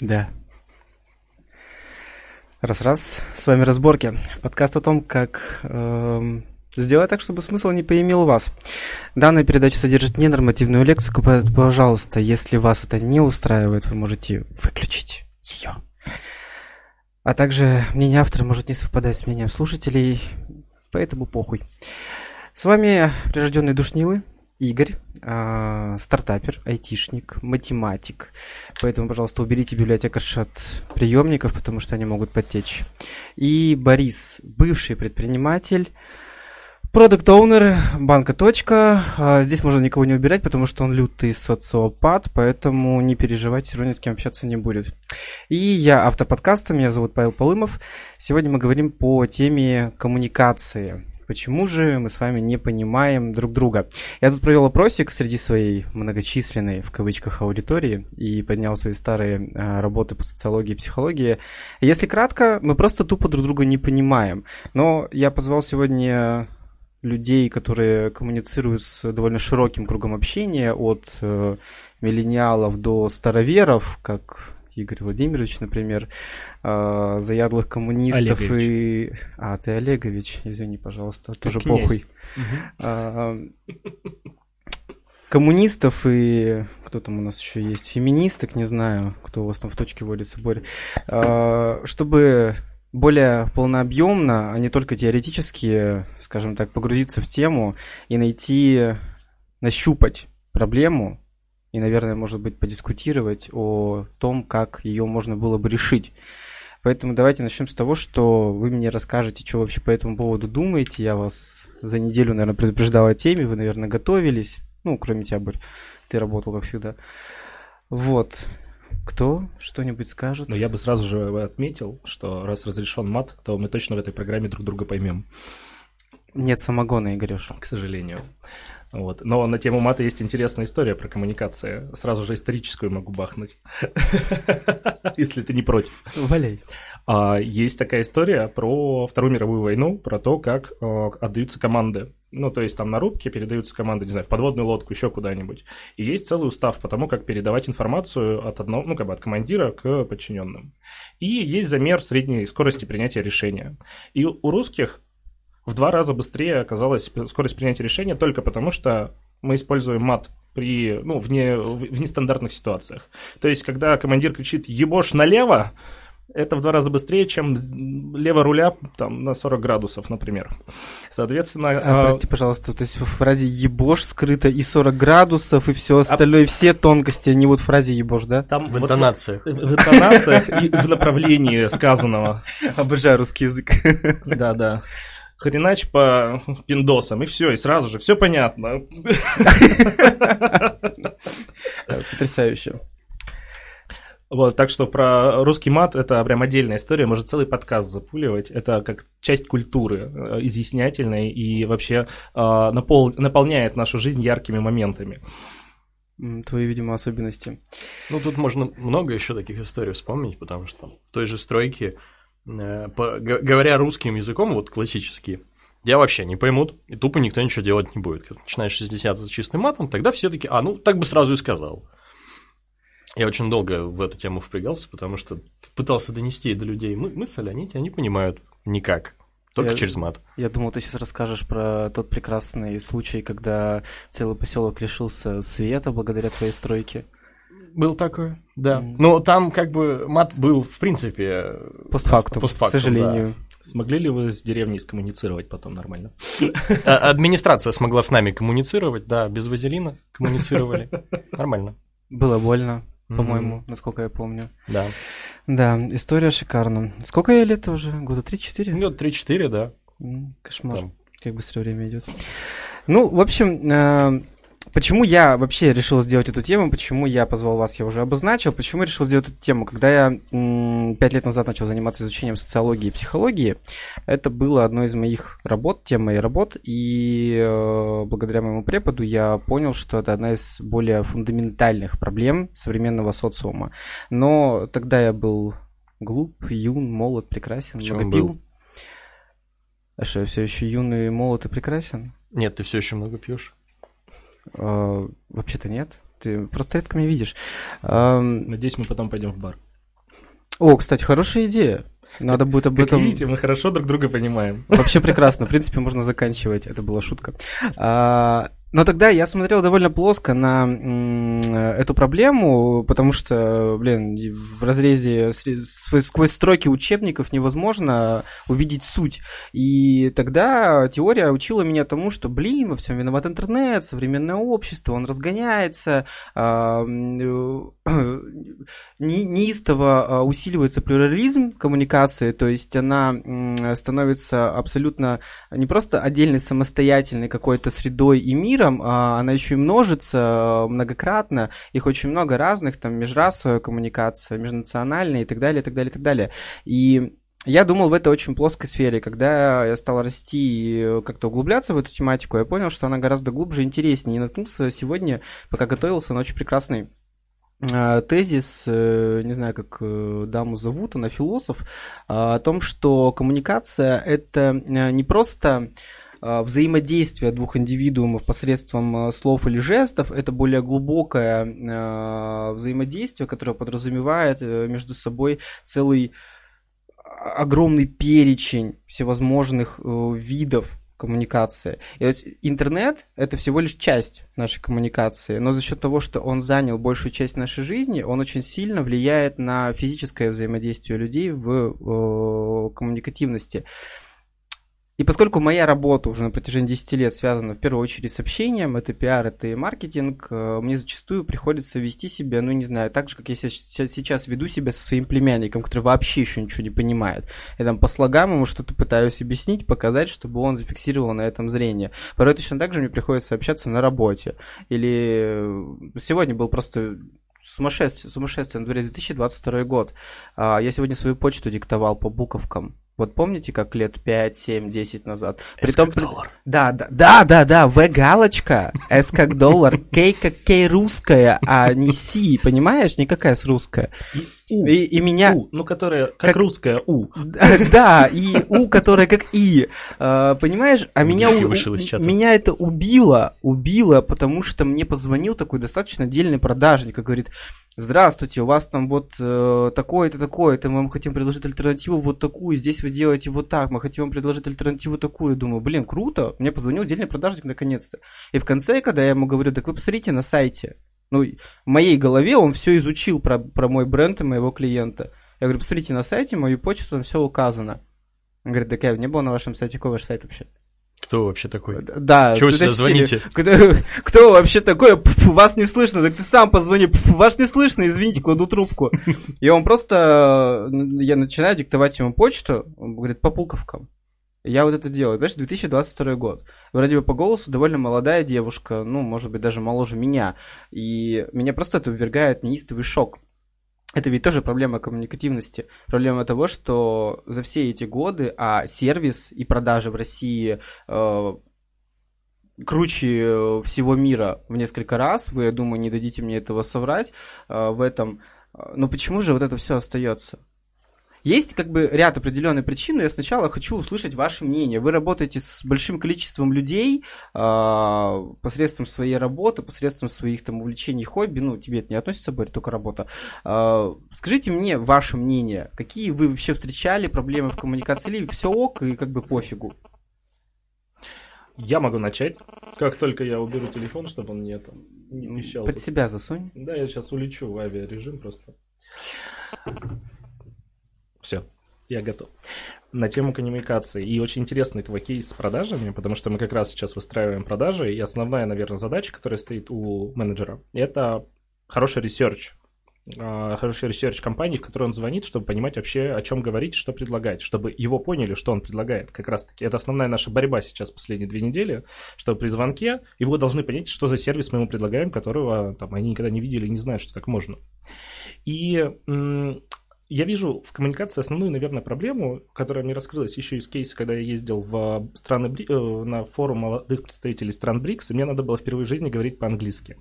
Да. Раз-раз, с вами разборки. Подкаст о том, как э, сделать так, чтобы смысл не поимел вас. Данная передача содержит ненормативную лексику, поэтому, пожалуйста, если вас это не устраивает, вы можете выключить ее. А также мнение автора может не совпадать с мнением слушателей, поэтому похуй. С вами прирожденные душнилы, Игорь, э, стартапер, айтишник, математик. Поэтому, пожалуйста, уберите библиотекарш от приемников, потому что они могут подтечь. И Борис, бывший предприниматель, продукт оунер банка точка. А, здесь можно никого не убирать, потому что он лютый социопат, поэтому не переживайте, все равно ни с кем общаться не будет. И я автор подкаста, меня зовут Павел Полымов. Сегодня мы говорим по теме коммуникации. Почему же мы с вами не понимаем друг друга? Я тут провел опросик среди своей многочисленной, в кавычках, аудитории и поднял свои старые э, работы по социологии и психологии. Если кратко, мы просто тупо друг друга не понимаем. Но я позвал сегодня людей, которые коммуницируют с довольно широким кругом общения, от э, миллениалов до староверов, как Игорь Владимирович, например, э, заядлых коммунистов Олегович. и... А, ты Олегович, извини, пожалуйста, ты тоже князь. похуй. Угу. А, коммунистов и кто там у нас еще есть, феминисток, не знаю, кто у вас там в точке водится, Боря, а, чтобы более полнообъемно, а не только теоретически, скажем так, погрузиться в тему и найти, нащупать проблему, и, наверное, может быть, подискутировать о том, как ее можно было бы решить. Поэтому давайте начнем с того, что вы мне расскажете, что вообще по этому поводу думаете. Я вас за неделю, наверное, предупреждал о теме, вы, наверное, готовились. Ну, кроме тебя, Борь, ты работал, как всегда. Вот. Кто что-нибудь скажет? Ну, я бы сразу же отметил, что раз разрешен мат, то мы точно в этой программе друг друга поймем. Нет самогона, Игореша. К сожалению. Вот. Но на тему мата есть интересная история про коммуникации. Сразу же историческую могу бахнуть, если ты не против. Валяй. А, есть такая история про Вторую мировую войну, про то, как а, отдаются команды. Ну, то есть там на рубке передаются команды, не знаю, в подводную лодку, еще куда-нибудь. И есть целый устав по тому, как передавать информацию от одного, ну, как бы от командира к подчиненным. И есть замер средней скорости принятия решения. И у русских в два раза быстрее оказалась скорость принятия решения только потому, что мы используем мат при, ну, вне, в нестандартных ситуациях. То есть, когда командир кричит «ебошь налево», это в два раза быстрее, чем лево руля там, на 40 градусов, например. Соответственно... А. Прости, пожалуйста, то есть в фразе «ебош» скрыто и 40 градусов, и все остальное, а... все тонкости, не вот в фразе «ебош», да? Там в интонациях. Вот, в интонациях и в направлении сказанного. Обожаю русский язык. Да, да хренач по пиндосам, и все, и сразу же, все понятно. Потрясающе. Вот, так что про русский мат это прям отдельная история, может целый подкаст запуливать. Это как часть культуры э, изъяснятельной и вообще э, напол... наполняет нашу жизнь яркими моментами. Твои, видимо, особенности. Ну, тут можно много еще таких историй вспомнить, потому что в той же стройке по, говоря русским языком, вот классический, я вообще не поймут, и тупо никто ничего делать не будет. Когда начинаешь 60 с чистым матом, тогда все таки а, ну, так бы сразу и сказал. Я очень долго в эту тему впрягался, потому что пытался донести до людей мы мысль, они тебя не понимают никак. Только я, через мат. Я думал, ты сейчас расскажешь про тот прекрасный случай, когда целый поселок лишился света благодаря твоей стройке. Был такой, да. Mm. Но там как бы мат был, в принципе... Постфактум, постфактум к сожалению. Да. Смогли ли вы с деревней скоммуницировать потом нормально? А, администрация смогла с нами коммуницировать, да, без вазелина коммуницировали. Нормально. Было больно, по-моему, mm-hmm. насколько я помню. Да. Да, история шикарна. Сколько я лет уже? Года 3-4? Ну, 3-4, да. Кошмар. Там. Как быстро время идет. Ну, в общем, э, Почему я вообще решил сделать эту тему, почему я позвал вас, я уже обозначил, почему я решил сделать эту тему. Когда я пять лет назад начал заниматься изучением социологии и психологии, это было одной из моих работ, тема моей работ, и э, благодаря моему преподу я понял, что это одна из более фундаментальных проблем современного социума. Но тогда я был глуп, юн, молод, прекрасен, Чем много пил. А что, я все еще юный, молод и прекрасен? Нет, ты все еще много пьешь. А, вообще-то нет. Ты просто редко меня видишь. Надеюсь, мы потом пойдем в бар. О, кстати, хорошая идея. Надо будет об Как этом... видите, мы хорошо друг друга понимаем. Вообще прекрасно. В принципе, можно заканчивать. Это была шутка. А, но тогда я смотрел довольно плоско на м, эту проблему, потому что, блин, в разрезе сквозь строки учебников невозможно увидеть суть. И тогда теория учила меня тому, что, блин, во всем виноват интернет, современное общество, он разгоняется, а, э, не- неистово а, усиливается плюрализм коммуникации, то есть она становится абсолютно не просто отдельной самостоятельной какой-то средой и миром, а она еще и множится многократно, их очень много разных, там межрасовая коммуникация, межнациональная и так далее, и так далее, и так далее. И я думал в этой очень плоской сфере. Когда я стал расти и как-то углубляться в эту тематику, я понял, что она гораздо глубже и интереснее. И наткнулся сегодня, пока готовился, на очень прекрасный э, тезис, э, не знаю, как э, даму зовут, она философ, о том, что коммуникация — это э, не просто взаимодействие двух индивидуумов посредством э, слов или жестов, это более глубокое э, взаимодействие, которое подразумевает э, между собой целый а- огромный перечень всевозможных э, видов коммуникации. И есть интернет — это всего лишь часть нашей коммуникации, но за счет того, что он занял большую часть нашей жизни, он очень сильно влияет на физическое взаимодействие людей в э, коммуникативности. И поскольку моя работа уже на протяжении 10 лет связана в первую очередь с общением, это пиар, это и маркетинг, э, мне зачастую приходится вести себя, ну не знаю, так же, как я се- се- сейчас веду себя со своим племянником, который вообще еще ничего не понимает. Я там по слогам ему что-то пытаюсь объяснить, показать, чтобы он зафиксировал на этом зрение. Порой точно так же мне приходится общаться на работе. Или э, сегодня был просто сумасшествие, сумасшествие на дворе 2022 год. А, Я сегодня свою почту диктовал по буковкам. Вот помните, как лет 5, 7, 10 назад? S Притом- как доллар. Да, да, да, да, да, В галочка, С как доллар, К как К русская, а не Си, понимаешь? Никакая с русская. У, И, и меня... У, ну, которая как, Как- русская У. Да, и У, которая как И. А, Понимаешь? А меня, Английский у- вышел из чата. меня это убило, убило, потому что мне позвонил такой достаточно отдельный продажник и говорит, здравствуйте, у вас там вот э, такое-то, такое-то, мы вам хотим предложить альтернативу вот такую, здесь вы делаете вот так, мы хотим вам предложить альтернативу такую. Думаю, блин, круто, мне позвонил отдельный продажник наконец-то. И в конце, когда я ему говорю, так вы посмотрите на сайте, ну, в моей голове он все изучил про, про мой бренд и моего клиента. Я говорю, посмотрите на сайте, мою почту, там все указано. Он говорит, да, Кев, не было на вашем сайте, какой ваш сайт вообще? Кто вообще такой? Да. Чего кто сюда звоните? Кто, кто вообще такой? Пф, вас не слышно, так ты сам позвони. Пф, вас не слышно, извините, кладу трубку. И он просто, э, я начинаю диктовать ему почту, он говорит, по буковкам. Я вот это делаю. Понимаешь, 2022 год. Вроде бы по голосу довольно молодая девушка, ну, может быть, даже моложе меня. И меня просто это ввергает неистовый шок. Это ведь тоже проблема коммуникативности. Проблема того, что за все эти годы, а сервис и продажи в России э, круче э, всего мира в несколько раз. Вы, я думаю, не дадите мне этого соврать э, в этом. Э, Но почему же вот это все остается? Есть как бы ряд определенных причин, но я сначала хочу услышать ваше мнение. Вы работаете с большим количеством людей а, посредством своей работы, посредством своих там увлечений, хобби. Ну, тебе это не относится, Борь, только работа. А, скажите мне ваше мнение. Какие вы вообще встречали проблемы в коммуникации? Или все ок и как бы пофигу? Я могу начать, как только я уберу телефон, чтобы он мне там не пищал. Под себя засунь. Да, я сейчас улечу в авиарежим просто. Все, я готов. На тему коммуникации. И очень интересный твой кейс с продажами, потому что мы как раз сейчас выстраиваем продажи, и основная, наверное, задача, которая стоит у менеджера, это хороший research. А, Хороший research компании, в которой он звонит, чтобы понимать вообще, о чем говорить, что предлагать, чтобы его поняли, что он предлагает. Как раз таки, это основная наша борьба сейчас последние две недели, что при звонке его должны понять, что за сервис мы ему предлагаем, которого там, они никогда не видели и не знают, что так можно. И я вижу в коммуникации основную, наверное, проблему, которая мне раскрылась еще из кейса, когда я ездил в страны, Бри- э, на форум молодых представителей стран БРИКС, и мне надо было впервые в жизни говорить по-английски.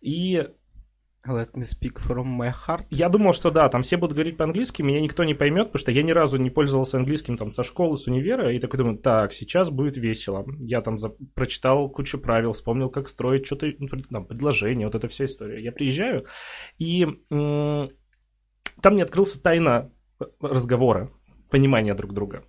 И Let me speak from my heart. я думал, что да, там все будут говорить по-английски, меня никто не поймет, потому что я ни разу не пользовался английским там со школы, с универа, и такой думаю, так, сейчас будет весело. Я там за- прочитал кучу правил, вспомнил, как строить что-то, ну, там, предложение, вот эта вся история. Я приезжаю, и там не открылся тайна разговора, понимания друг друга.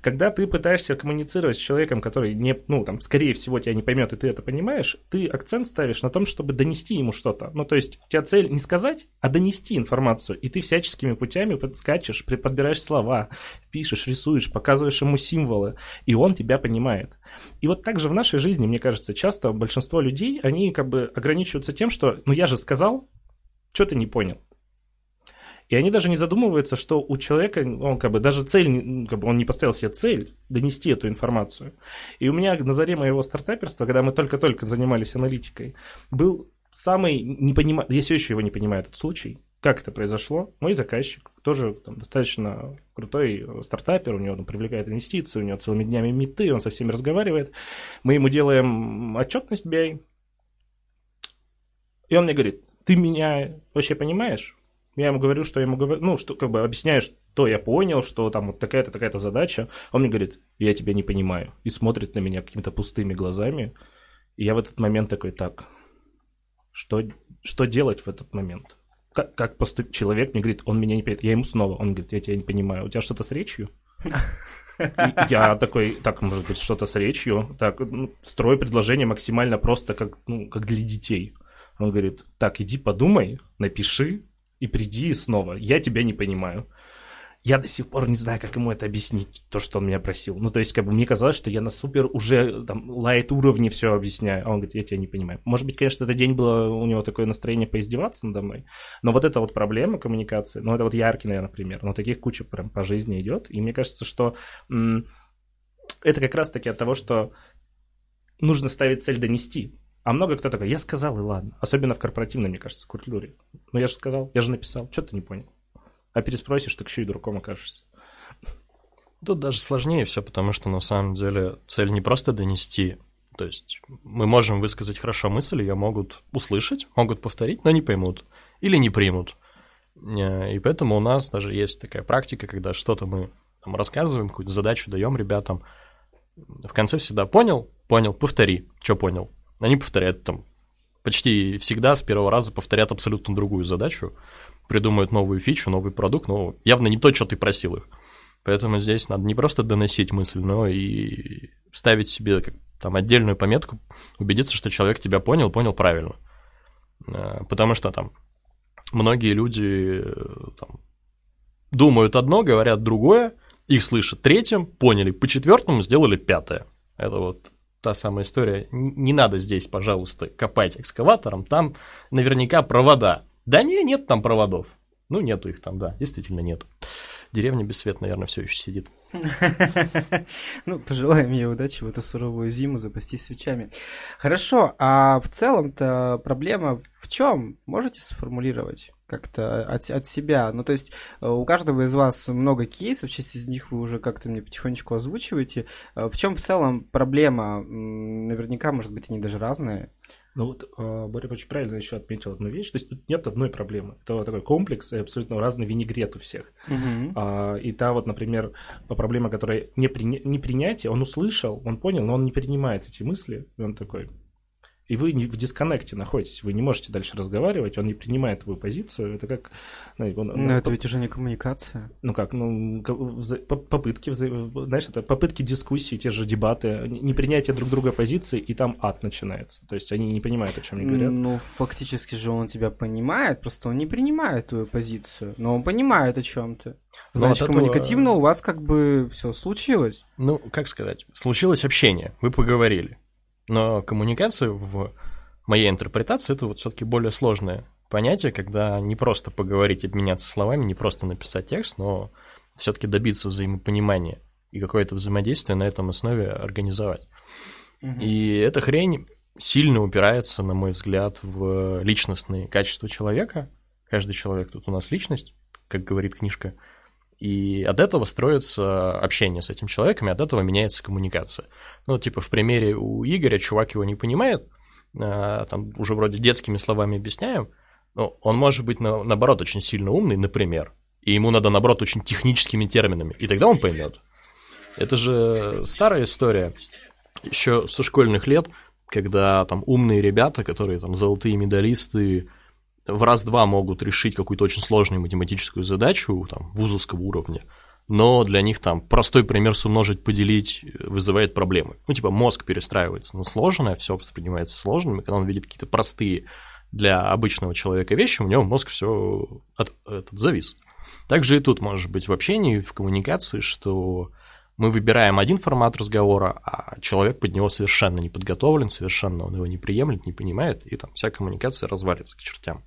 Когда ты пытаешься коммуницировать с человеком, который не, ну, там, скорее всего, тебя не поймет, и ты это понимаешь, ты акцент ставишь на том, чтобы донести ему что-то. Ну, то есть, у тебя цель не сказать, а донести информацию. И ты всяческими путями подскачешь, подбираешь слова, пишешь, рисуешь, показываешь ему символы, и он тебя понимает. И вот так же в нашей жизни, мне кажется, часто большинство людей, они как бы ограничиваются тем, что, ну, я же сказал, что ты не понял. И они даже не задумываются, что у человека, он как бы даже цель, как бы он не поставил себе цель донести эту информацию. И у меня на заре моего стартаперства, когда мы только-только занимались аналитикой, был самый непонима... я все еще его не понимаю, этот случай, как это произошло. Мой заказчик, тоже там, достаточно крутой стартапер, у него там, привлекает инвестиции, у него целыми днями меты, он со всеми разговаривает. Мы ему делаем отчетность BI, и он мне говорит, ты меня вообще понимаешь? Я ему говорю, что я ему говорю, ну, что как бы объясняю, что я понял, что там вот такая-то, такая-то задача. Он мне говорит, я тебя не понимаю. И смотрит на меня какими-то пустыми глазами. И я в этот момент такой, так, что, что делать в этот момент? Как, как поступить? Человек мне говорит, он меня не понимает. Я ему снова, он говорит, я тебя не понимаю. У тебя что-то с речью? Я такой, так, может быть, что-то с речью. Так, ну, строю предложение максимально просто, как, ну, как для детей. Он говорит, так, иди подумай, напиши, и приди снова. Я тебя не понимаю. Я до сих пор не знаю, как ему это объяснить, то, что он меня просил. Ну, то есть, как бы мне казалось, что я на супер уже там лайт уровне все объясняю. А он говорит, я тебя не понимаю. Может быть, конечно, этот день было у него такое настроение поиздеваться надо мной. Но вот эта вот проблема коммуникации, ну, это вот яркий, наверное, пример. Но таких куча прям по жизни идет. И мне кажется, что это как раз-таки от того, что нужно ставить цель донести. А много кто такой, я сказал, и ладно. Особенно в корпоративной, мне кажется, культуре. Ну, я же сказал, я же написал, что ты не понял. А переспросишь, так еще и дураком окажешься. Тут даже сложнее все, потому что на самом деле цель не просто донести. То есть мы можем высказать хорошо мысль, ее могут услышать, могут повторить, но не поймут или не примут. Э, и поэтому у нас даже есть такая практика, когда что-то мы там, рассказываем, какую-то задачу даем ребятам. В конце всегда понял, понял, повтори, что понял. Они повторяют там почти всегда с первого раза повторят абсолютно другую задачу, придумают новую фичу, новый продукт, но явно не то, что ты просил их. Поэтому здесь надо не просто доносить мысль, но и ставить себе как, там отдельную пометку, убедиться, что человек тебя понял, понял правильно. Э, потому что там многие люди э, там, думают одно, говорят другое, их слышат третьим, поняли, по четвертому сделали пятое. Это вот та самая история. Не надо здесь, пожалуйста, копать экскаватором, там наверняка провода. Да не, нет там проводов. Ну, нету их там, да, действительно нет. Деревня без света, наверное, все еще сидит. Ну, пожелаем ей удачи в эту суровую зиму запастись свечами. Хорошо, а в целом-то проблема в чем? Можете сформулировать? как-то от, от себя. Ну, то есть э, у каждого из вас много кейсов, часть из них вы уже как-то мне потихонечку озвучиваете. Э, в чем в целом проблема? Наверняка, может быть, они даже разные. Ну вот э, Боря очень правильно еще отметил одну вещь. То есть тут нет одной проблемы. Это вот такой комплекс и абсолютно разный винегрет у всех. Угу. А, и та вот, например, проблема, которая не, при, не принятие, он услышал, он понял, но он не принимает эти мысли. И он такой, и вы в дисконнекте находитесь, вы не можете дальше разговаривать, он не принимает твою позицию, это как... Ну, он, Но это ведь уже не коммуникация. Ну как, ну, попытки, знаешь, это попытки дискуссии, те же дебаты, непринятие друг друга позиции, и там ад начинается. То есть они не понимают, о чем они говорят. Ну, фактически же он тебя понимает, просто он не принимает твою позицию, но он понимает о чем ты. Ну, Значит, вот коммуникативно этого... у вас как бы все случилось. Ну, как сказать, случилось общение, вы поговорили но коммуникация в моей интерпретации это вот все-таки более сложное понятие, когда не просто поговорить, обменяться словами, не просто написать текст, но все-таки добиться взаимопонимания и какое-то взаимодействие на этом основе организовать. Угу. И эта хрень сильно упирается, на мой взгляд, в личностные качества человека. Каждый человек тут у нас личность, как говорит книжка. И от этого строится общение с этим человеком, и от этого меняется коммуникация. Ну, типа в примере у Игоря чувак его не понимает, а, там уже вроде детскими словами объясняем, но он может быть, на, наоборот, очень сильно умный, например, и ему надо, наоборот, очень техническими терминами, и тогда он поймет. Это же старая история, еще со школьных лет, когда там умные ребята, которые там золотые медалисты, в раз-два могут решить какую-то очень сложную математическую задачу там, вузовского уровня, но для них там простой пример сумножить, поделить вызывает проблемы. Ну, типа мозг перестраивается на сложное, все воспринимается сложным, и когда он видит какие-то простые для обычного человека вещи, у него мозг все от, этот, завис. Также и тут может быть в общении, в коммуникации, что мы выбираем один формат разговора, а человек под него совершенно не подготовлен, совершенно он его не приемлет, не понимает, и там вся коммуникация развалится к чертям.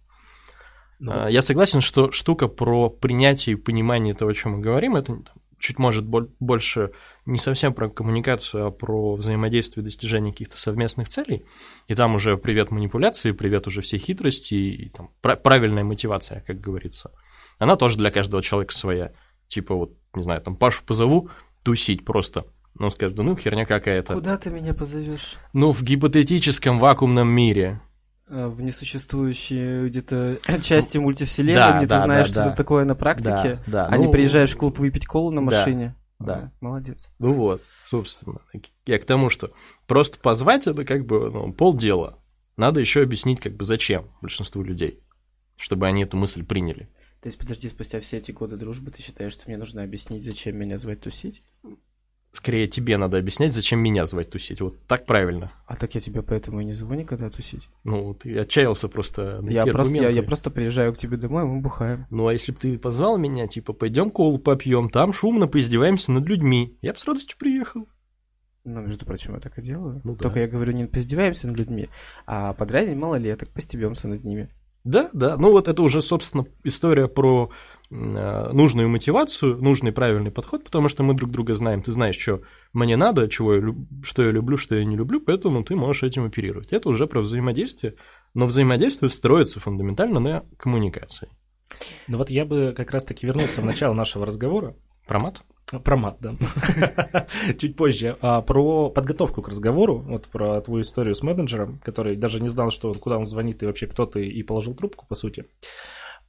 Ну, Я согласен, что штука про принятие и понимание того, о чем мы говорим, это чуть может больше не совсем про коммуникацию, а про взаимодействие и достижение каких-то совместных целей. И там уже привет манипуляции, привет уже все хитрости и там правильная мотивация, как говорится. Она тоже для каждого человека своя. Типа вот, не знаю, там Пашу позову тусить просто. Ну, скажет, да ну херня какая-то. Куда ты меня позовешь? Ну, в гипотетическом вакуумном мире. А, в несуществующие где-то части мультивселенной, да, где да, ты знаешь, да, что да. это такое на практике, да, да. а ну, не приезжаешь в клуб выпить колу на машине. Да. да. молодец. Ну вот, собственно. Я к тому, что просто позвать это как бы ну, полдела. Надо еще объяснить, как бы зачем большинству людей, чтобы они эту мысль приняли. То есть, подожди, спустя все эти годы дружбы ты считаешь, что мне нужно объяснить, зачем меня звать тусить? Скорее тебе надо объяснять, зачем меня звать тусить. Вот так правильно. А так я тебя поэтому и не зову никогда тусить. Ну, ты отчаялся просто найти я просто, я, я просто приезжаю к тебе домой, мы бухаем. Ну, а если бы ты позвал меня, типа, пойдем колу попьем, там шумно поиздеваемся над людьми, я бы с радостью приехал. Ну, между прочим, я так и делаю. Ну, да. Только я говорю, не поиздеваемся над людьми, а подразним малолеток, постебемся над ними. Да, да. Ну вот это уже, собственно, история про Э, нужную мотивацию, нужный правильный подход, потому что мы друг друга знаем. Ты знаешь, что мне надо, чего я, что я люблю, что я не люблю, поэтому ты можешь этим оперировать. Это уже про взаимодействие, но взаимодействие строится фундаментально на коммуникации. Ну вот я бы как раз-таки вернулся в начало нашего разговора. Про мат? Про мат, да. Чуть позже. А, про подготовку к разговору, вот про твою историю с менеджером, который даже не знал, что куда он звонит и вообще кто ты, и положил трубку, по сути.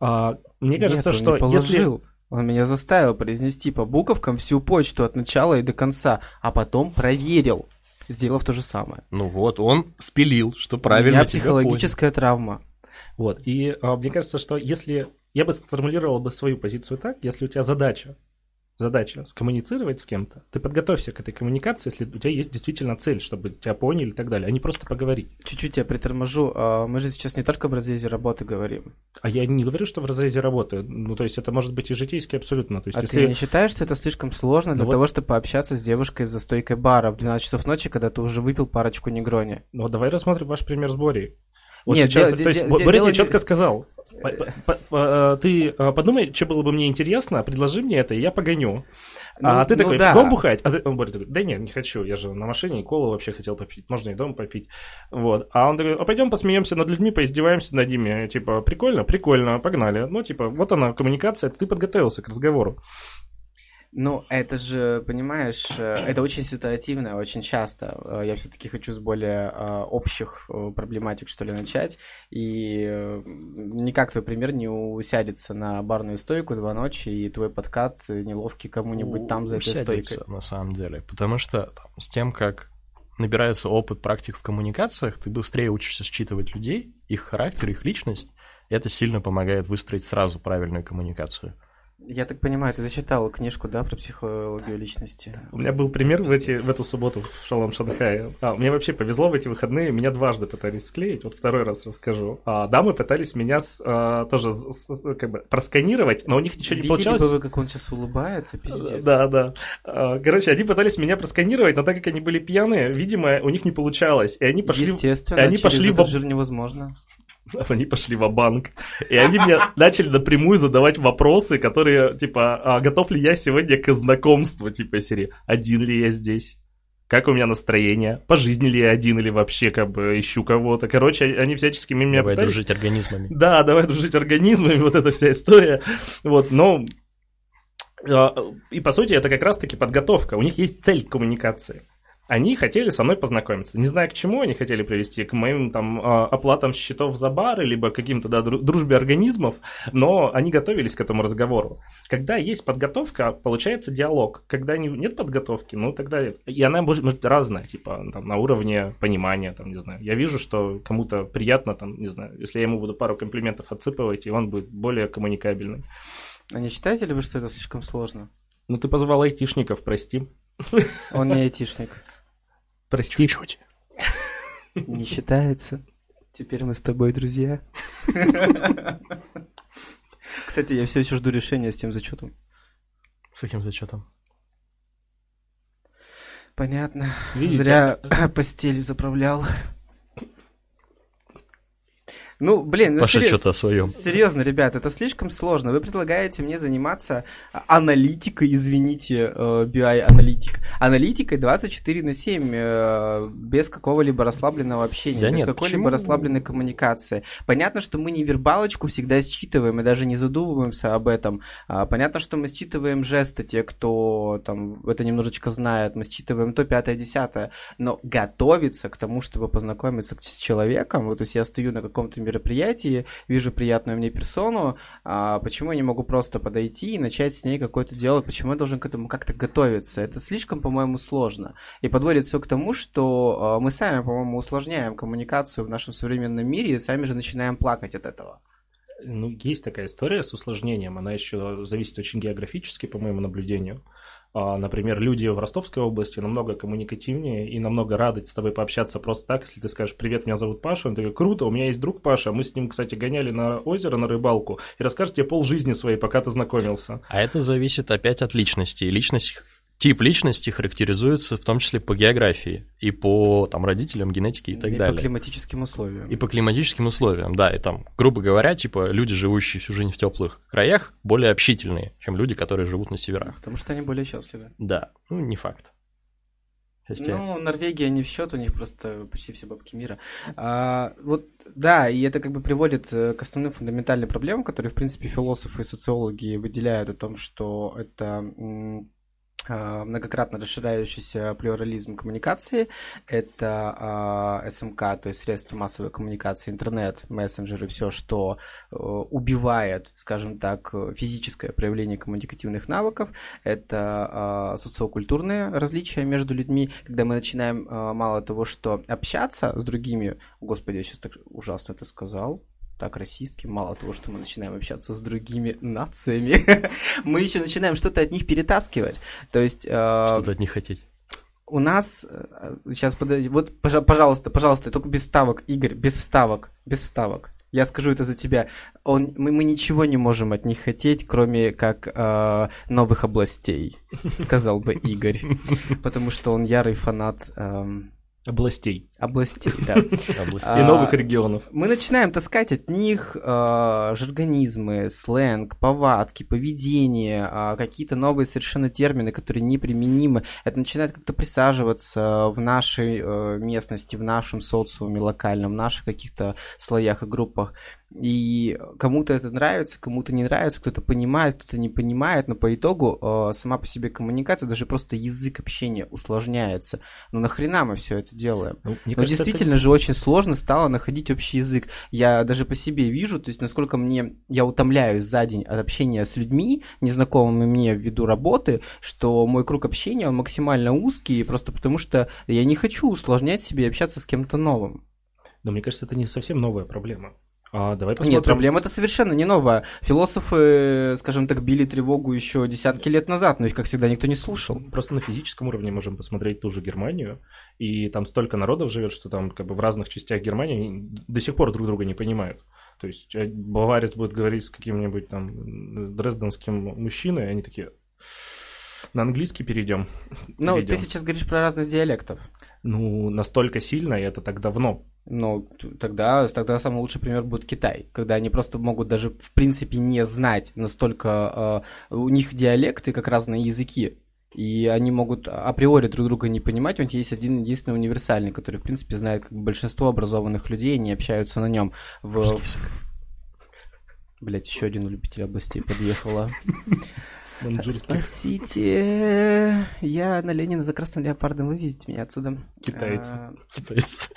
А, мне кажется, Нет, что не если... Он меня заставил произнести по буковкам всю почту от начала и до конца, а потом проверил, сделав то же самое. Ну вот, он спилил, что правильно У меня психологическая понял. травма. Вот, и а, мне кажется, что если... Я бы сформулировал бы свою позицию так, если у тебя задача задача скоммуницировать с кем-то, ты подготовься к этой коммуникации, если у тебя есть действительно цель, чтобы тебя поняли и так далее, а не просто поговорить. Чуть-чуть я приторможу. А, мы же сейчас не только в разрезе работы говорим. А я не говорю, что в разрезе работы. Ну, то есть это может быть и житейски абсолютно. То есть, а если... ты не считаешь, что это слишком сложно для ну, того, чтобы пообщаться с девушкой за стойкой бара в 12 часов ночи, когда ты уже выпил парочку негрони? Ну, давай рассмотрим ваш пример с Борей. Вот Нет, сейчас, де- то есть, де- Боря тебе четко сказал, ты э, подумай, что было бы мне интересно, предложи мне это, и я погоню. Ну, а ты ну, такой, да. бухать? А он такой, да нет, не хочу, я же на машине и колу вообще хотел попить, можно и дома попить. Вот. А он такой, а пойдем посмеемся над людьми, поиздеваемся над ними. Типа, прикольно, прикольно, погнали. Ну, типа, вот она, коммуникация, ты подготовился к разговору. Ну, это же, понимаешь, э, это очень ситуативно, очень часто. Э, я все-таки хочу с более э, общих проблематик, что ли, начать. И никак твой пример не усядется на барную стойку два ночи, и твой подкат неловкий кому-нибудь там за этой стойкой. на самом деле. Потому что там, с тем, как набирается опыт практик в коммуникациях, ты быстрее учишься считывать людей, их характер, их личность. И это сильно помогает выстроить сразу правильную коммуникацию. Я так понимаю, ты зачитал книжку, да, про психологию личности? У меня был пример в, эти, в эту субботу в Шалом Шанхае. А, мне вообще повезло в эти выходные, меня дважды пытались склеить, вот второй раз расскажу. А дамы пытались меня с, а, тоже с, как бы просканировать, но у них ничего не Видели получалось. бы вы, как он сейчас улыбается, пиздец. Да, да. А, короче, они пытались меня просканировать, но так как они были пьяные, видимо, у них не получалось. И они пошли... Естественно, и они через пошли этот в... жир невозможно. Они пошли в банк И они мне начали напрямую задавать вопросы, которые, типа, а готов ли я сегодня к знакомству, типа, серии, один ли я здесь? Как у меня настроение? По жизни ли я один или вообще как бы ищу кого-то? Короче, они всячески меня Давай пытались... дружить организмами. Да, давай дружить организмами, вот эта вся история. Вот, но... А, и по сути это как раз-таки подготовка. У них есть цель коммуникации. Они хотели со мной познакомиться. Не знаю, к чему они хотели привести, к моим там а, оплатам счетов за бары, либо каким-то да, дружбе организмов, но они готовились к этому разговору. Когда есть подготовка, получается диалог. Когда нет подготовки, ну тогда... И она может быть разная, типа там, на уровне понимания, там, не знаю. Я вижу, что кому-то приятно, там, не знаю, если я ему буду пару комплиментов отсыпывать, и он будет более коммуникабельный. А не считаете ли вы, что это слишком сложно? Ну, ты позвал айтишников, прости. Он не айтишник. Прости. Чуть-чуть. Не считается. Теперь мы с тобой друзья. Кстати, я все еще жду решения с тем зачетом. С каким зачетом? Понятно. Видите? Зря постель заправлял. Ну, блин, ну, Паша серьез... что-то о своем. Серьезно, ребят, это слишком сложно. Вы предлагаете мне заниматься аналитикой, извините, BI-аналитик. Э, аналитикой 24 на 7, э, без какого-либо расслабленного общения, да без какой-либо расслабленной коммуникации. Понятно, что мы не вербалочку всегда считываем и даже не задумываемся об этом. А, понятно, что мы считываем жесты, те, кто там это немножечко знает, мы считываем то, пятое, десятое. Но готовиться к тому, чтобы познакомиться с человеком, вот если я стою на каком-то мероприятии, вижу приятную мне персону, а почему я не могу просто подойти и начать с ней какое-то дело, почему я должен к этому как-то готовиться? Это слишком, по-моему, сложно. И подводит все к тому, что а, мы сами, по-моему, усложняем коммуникацию в нашем современном мире и сами же начинаем плакать от этого. Ну, есть такая история с усложнением, она еще зависит очень географически, по моему наблюдению. А, например, люди в Ростовской области намного коммуникативнее и намного рады с тобой пообщаться просто так, если ты скажешь «Привет, меня зовут Паша», он такой «Круто, у меня есть друг Паша, мы с ним, кстати, гоняли на озеро на рыбалку» и расскажет тебе пол жизни своей, пока ты знакомился. А это зависит опять от личности. Личность тип личности характеризуется в том числе по географии и по там, родителям, генетике и так и далее. И по климатическим условиям. И по климатическим условиям, да. И там, грубо говоря, типа люди, живущие всю жизнь в теплых краях, более общительные, чем люди, которые живут на северах. Потому что они более счастливы. Да, ну не факт. Сейчас ну. Норвегия не в счет, у них просто почти все бабки мира. А, вот, да, и это как бы приводит э, к основным фундаментальным проблемам, которые, в принципе, философы и социологи выделяют о том, что это многократно расширяющийся плюрализм коммуникации. Это э, СМК, то есть средства массовой коммуникации, интернет, мессенджеры, все, что э, убивает, скажем так, физическое проявление коммуникативных навыков. Это э, социокультурные различия между людьми, когда мы начинаем э, мало того, что общаться с другими, господи, я сейчас так ужасно это сказал, так расистски, мало того, что мы начинаем общаться с другими нациями, мы еще начинаем что-то от них перетаскивать. То есть... Э, что-то от них хотеть. У нас... Сейчас, э, подожди, вот, пожалуйста, пожалуйста, только без вставок, Игорь, без вставок, без вставок. Я скажу это за тебя. Он, мы, мы ничего не можем от них хотеть, кроме как э, новых областей, сказал бы Игорь. Потому что он ярый фанат... Э, Областей. Областей, да. Областей а, новых регионов. Мы начинаем таскать от них э, жаргонизмы, сленг, повадки, поведение, э, какие-то новые совершенно термины, которые неприменимы. Это начинает как-то присаживаться в нашей э, местности, в нашем социуме локальном, в наших каких-то слоях и группах. И кому-то это нравится, кому-то не нравится, кто-то понимает, кто-то не понимает, но по итогу э, сама по себе коммуникация, даже просто язык общения усложняется. Ну нахрена мы все это делаем? Ну, ну кажется, действительно это... же очень сложно стало находить общий язык. Я даже по себе вижу, то есть насколько мне я утомляюсь за день от общения с людьми, незнакомыми мне ввиду работы, что мой круг общения он максимально узкий, просто потому что я не хочу усложнять себе и общаться с кем-то новым. Но мне кажется, это не совсем новая проблема. А, давай посмотрим. Нет, проблема это совершенно не новая. Философы, скажем так, били тревогу еще десятки лет назад, но их, как всегда, никто не слушал. Просто на физическом уровне можем посмотреть ту же Германию, и там столько народов живет, что там как бы в разных частях Германии до сих пор друг друга не понимают. То есть э, баварец будет говорить с каким-нибудь там дрезденским мужчиной, и они такие на английский перейдем. Ну, перейдем. ты сейчас говоришь про разность диалектов. Ну, настолько сильно, и это так давно ну, тогда, тогда самый лучший пример будет Китай, когда они просто могут даже в принципе не знать настолько... Э, у них диалекты как разные языки, и они могут априори друг друга не понимать. У них есть один единственный универсальный, который, в принципе, знает как большинство образованных людей, и не общаются на нем. В... Блять, еще один любитель областей подъехала. Маньчжурских. Спасите, я на Ленина за красным леопардом, вывезите меня отсюда. Китайцы. А, Китайцы.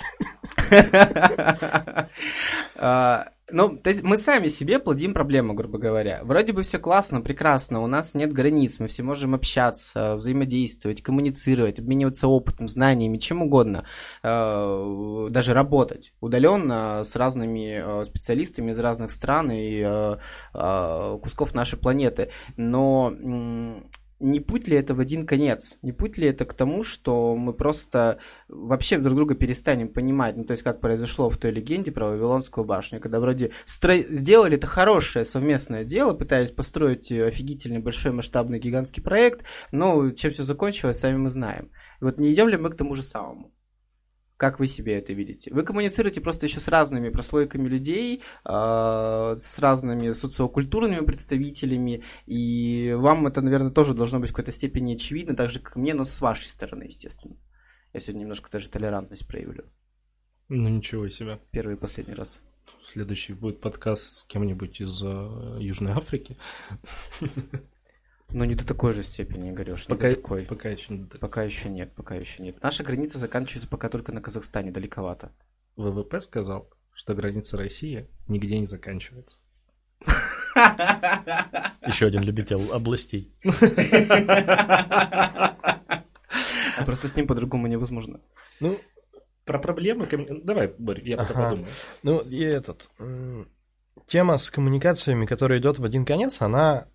Ну, то есть мы сами себе плодим проблему, грубо говоря. Вроде бы все классно, прекрасно, у нас нет границ, мы все можем общаться, взаимодействовать, коммуницировать, обмениваться опытом, знаниями, чем угодно, э, даже работать удаленно с разными э, специалистами из разных стран и э, кусков нашей планеты. Но не путь ли это в один конец? Не путь ли это к тому, что мы просто вообще друг друга перестанем понимать? Ну, то есть, как произошло в той легенде про Вавилонскую башню, когда вроде стро- сделали это хорошее совместное дело, пытаясь построить э, офигительный большой масштабный гигантский проект, но чем все закончилось, сами мы знаем. И вот не идем ли мы к тому же самому? Как вы себе это видите? Вы коммуницируете просто еще с разными прослойками людей, э, с разными социокультурными представителями, и вам это, наверное, тоже должно быть в какой-то степени очевидно, так же, как мне, но с вашей стороны, естественно. Я сегодня немножко даже толерантность проявлю. Ну ничего себе. Первый и последний раз. Следующий будет подкаст с кем-нибудь из э, Южной Африки. Но не до такой же степени, Игорёш, не Пока, до такой. пока еще не до- Пока еще нет, пока еще нет. Наша граница заканчивается пока только на Казахстане, далековато. ВВП сказал, что граница России нигде не заканчивается. Еще один любитель областей. Просто с ним по-другому невозможно. Ну, Про проблемы... Давай, Борь, я пока подумаю. Ну, и этот... Тема с коммуникациями, которая идет в один конец, она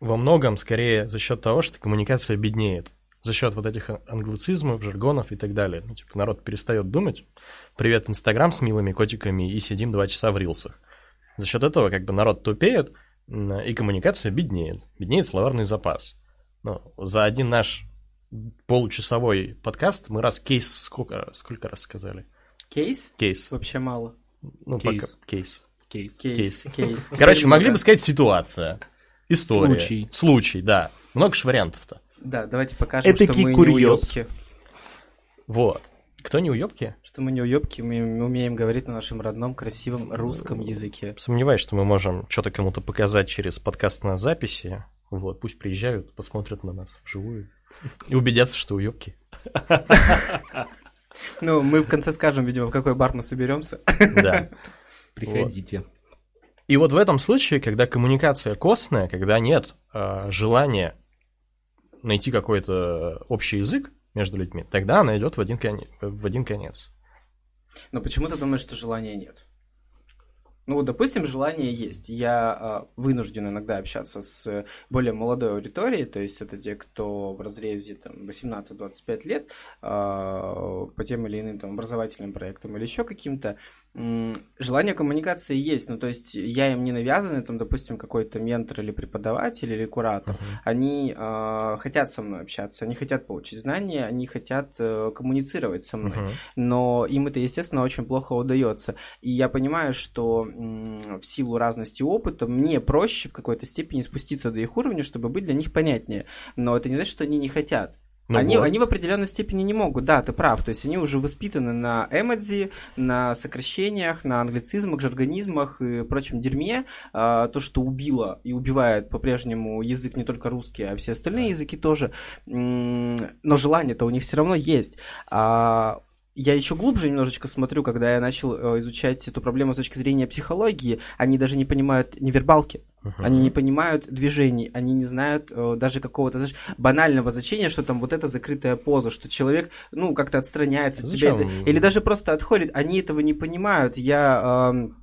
во многом скорее за счет того, что коммуникация беднеет. За счет вот этих англицизмов, жаргонов и так далее. Ну, типа, народ перестает думать. Привет, Инстаграм с милыми котиками, и сидим два часа в рилсах. За счет этого, как бы, народ тупеет, и коммуникация беднеет. Беднеет словарный запас. Ну, за один наш получасовой подкаст мы раз кейс сколько, сколько раз сказали? Кейс? Кейс. Вообще мало. Ну, Кейс. пока- кейс. Кейс. Кейс. Кейс. Короче, Теперь могли бы сказать ситуация. История. Случай. Случай, да. Много ж вариантов-то. Да, давайте покажем, Этакий что мы не курьез. уёбки. Вот. Кто не уебки? Что мы не уёбки, мы умеем говорить на нашем родном, красивом русском языке. Сомневаюсь, что мы можем что-то кому-то показать через подкаст на записи. Вот, пусть приезжают, посмотрят на нас вживую. И убедятся, что уебки. Ну, мы в конце скажем, видимо, в какой бар мы соберемся. Да. Приходите. И вот в этом случае, когда коммуникация костная, когда нет э, желания найти какой-то общий язык между людьми, тогда она идет в один конец. В один конец. Но почему ты думаешь, что желания нет? Ну, вот, допустим, желание есть. Я а, вынужден иногда общаться с более молодой аудиторией, то есть это те, кто в разрезе там, 18-25 лет а, по тем или иным там, образовательным проектам или еще каким-то. Желание коммуникации есть, ну, то есть я им не навязанный, там, допустим, какой-то ментор или преподаватель или куратор. Они а, хотят со мной общаться, они хотят получить знания, они хотят э, коммуницировать со мной Мгм. но им это, естественно, очень плохо удается. И я понимаю, что м, в силу разности опыта мне проще в какой-то степени спуститься до их уровня, чтобы быть для них понятнее. Но это не значит, что они не хотят. Ну они, вот. они в определенной степени не могут, да, ты прав. То есть они уже воспитаны на эмодзи, на сокращениях, на англицизмах, жаргонизмах и прочем дерьме. А, то, что убило и убивает по-прежнему язык не только русский, а все остальные языки тоже. Но желание-то у них все равно есть. А я еще глубже немножечко смотрю, когда я начал э, изучать эту проблему с точки зрения психологии, они даже не понимают невербалки. Мгм. Они не понимают движений, они не знают э, даже какого-то, знаешь, банального значения, что там вот эта закрытая поза, что человек, ну, как-то отстраняется от тебя, Зачем? или даже просто отходит. Они этого не понимают. Я эм,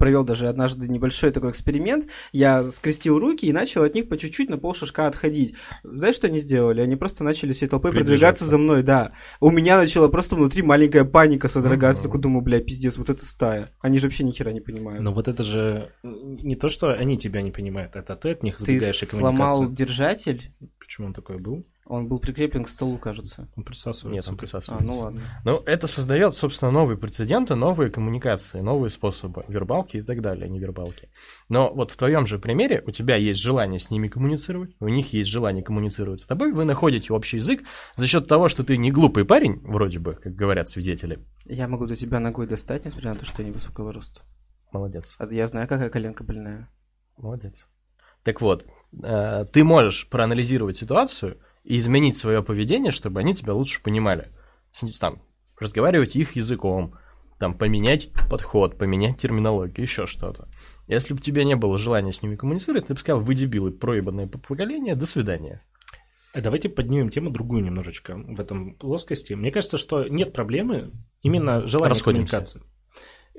провел даже однажды небольшой такой эксперимент. Я скрестил руки и начал от них по чуть-чуть на полшажка отходить. Знаешь, что они сделали? Они просто начали всей толпой продвигаться за мной, да. У меня начала просто внутри маленькая паника содрогаться. Мгм. Такой думаю, бля, пиздец, вот это стая. Они же вообще ни хера не понимают. Но вот это же не то, что они тебя не понимают, это ты от них Ты сломал держатель, Почему он такой был? Он был прикреплен к столу, кажется. Он присасывается. Нет, он А, присасывается. ну ладно. Ну, это создает, собственно, новые прецеденты, новые коммуникации, новые способы вербалки и так далее, не вербалки. Но вот в твоем же примере у тебя есть желание с ними коммуницировать, у них есть желание коммуницировать с тобой, вы находите общий язык за счет того, что ты не глупый парень, вроде бы, как говорят свидетели. Я могу до тебя ногой достать, несмотря на то, что я невысокого роста. Молодец, А Я знаю, какая коленка больная. молодец. Так вот, э, ты можешь проанализировать ситуацию и изменить свое поведение, чтобы они тебя лучше понимали. Там, разговаривать их языком, там, поменять подход, поменять терминологию, еще что-то. Если бы у тебя не было желания с ними коммуницировать, ты бы сказал, вы дебилы, проебанное поколение, до свидания. А Давайте поднимем тему другую немножечко в этом плоскости. Мне кажется, что нет проблемы именно желания Расходимся. коммуникации.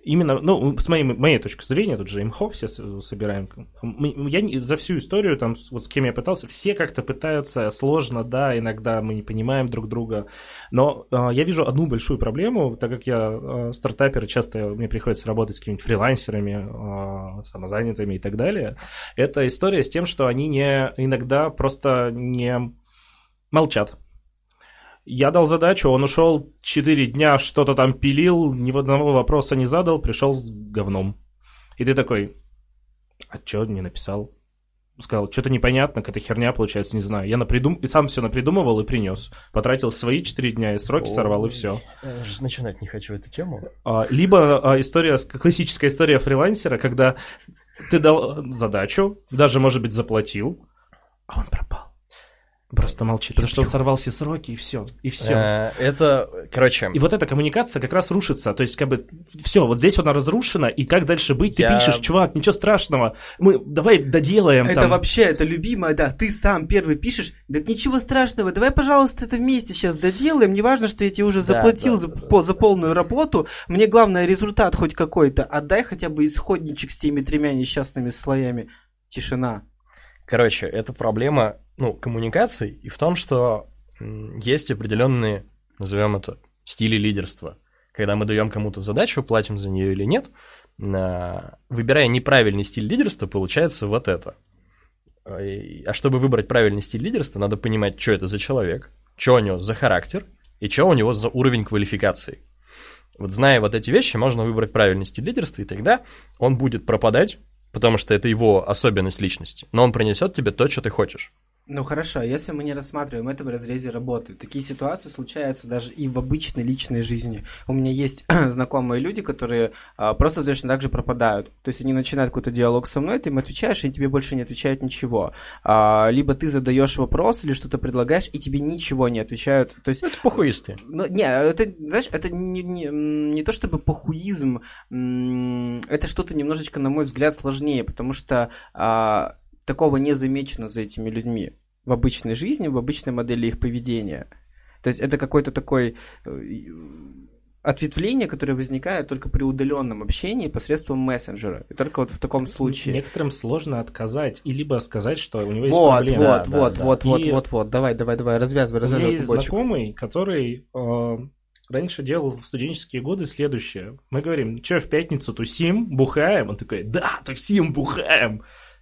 Именно, ну, с моей, моей точки зрения, тут же имхо все собираем. Я за всю историю, там, вот с кем я пытался, все как-то пытаются, сложно, да, иногда мы не понимаем друг друга. Но э, я вижу одну большую проблему, так как я э, стартапер, часто мне приходится работать с какими-нибудь фрилансерами, э, самозанятыми и так далее. Это история с тем, что они не иногда просто не молчат. Я дал задачу, он ушел 4 дня, что-то там пилил, ни одного вопроса не задал, пришел с говном. И ты такой, а чё не написал? Сказал, что-то непонятно, какая-то херня получается, не знаю. Я напридум... и сам все напридумывал и принес. Потратил свои 4 дня и сроки сорвал, и все. Я даже начинать не хочу эту тему. А, Либо а, история, классическая история фрилансера, когда ты дал задачу, даже, может быть, заплатил, а он пропал. Просто молчит, потому что он сорвал все сроки, и все, и все. Э, Это, короче, И вот эта коммуникация как раз рушится. То есть, как бы, все, вот здесь она разрушена, и как дальше быть? Ты Я- пишешь, чувак, ничего страшного, мы давай доделаем Это там. вообще, это любимое, да, ты сам первый пишешь, так ничего страшного, давай, пожалуйста, это вместе сейчас доделаем, не важно, что я тебе уже заплатил да, за, да, да. по- за полную работу, мне главное результат хоть какой-то, отдай хотя бы исходничек с теми тремя несчастными слоями. Тишина. Короче, это проблема, ну, коммуникаций и в том, что есть определенные, назовем это, стили лидерства. Когда мы даем кому-то задачу, платим за нее или нет, выбирая неправильный стиль лидерства, получается вот это. А А чтобы выбрать правильный стиль лидерства, надо понимать, что это за человек, что у него за характер и что у него за уровень квалификации. Вот зная вот эти вещи, можно выбрать правильный стиль лидерства, и тогда он будет пропадать, потому что это его особенность личности, но он принесет тебе то, что ты хочешь. Ну хорошо, а если мы не рассматриваем это в разрезе работы, такие ситуации случаются даже и в обычной личной жизни. У меня есть знакомые люди, которые а, просто точно так же пропадают. То есть они начинают какой-то диалог со мной, ты им отвечаешь, и тебе больше не отвечают ничего. А, либо ты задаешь вопрос или что-то предлагаешь, и тебе ничего не отвечают. То есть Это похуисты. ну, не, это, знаешь, это не, не, не то чтобы похуизм, это что-то немножечко, на мой взгляд, сложнее, потому что а, такого не замечено за этими людьми в обычной жизни, в обычной модели их поведения. То есть это какой-то такой э, ответвление, которое возникает только при удаленном общении посредством мессенджера. И только вот в таком случае. Некоторым сложно отказать, и либо сказать, что у него есть Вот, проблема. вот, Да, вот, да, вот, да. вот, И- вот, вот, давай, давай, давай, развязывай, У меня развязывай есть клубочек. знакомый, который э, раньше делал в студенческие годы следующее. Мы говорим, что в пятницу тусим, бухаем? Он такой, да, тусим, бухаем.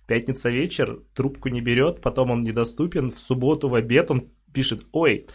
Пятница вечер, трубку не берет, потом он недоступен. В субботу в обед он пишет, ой,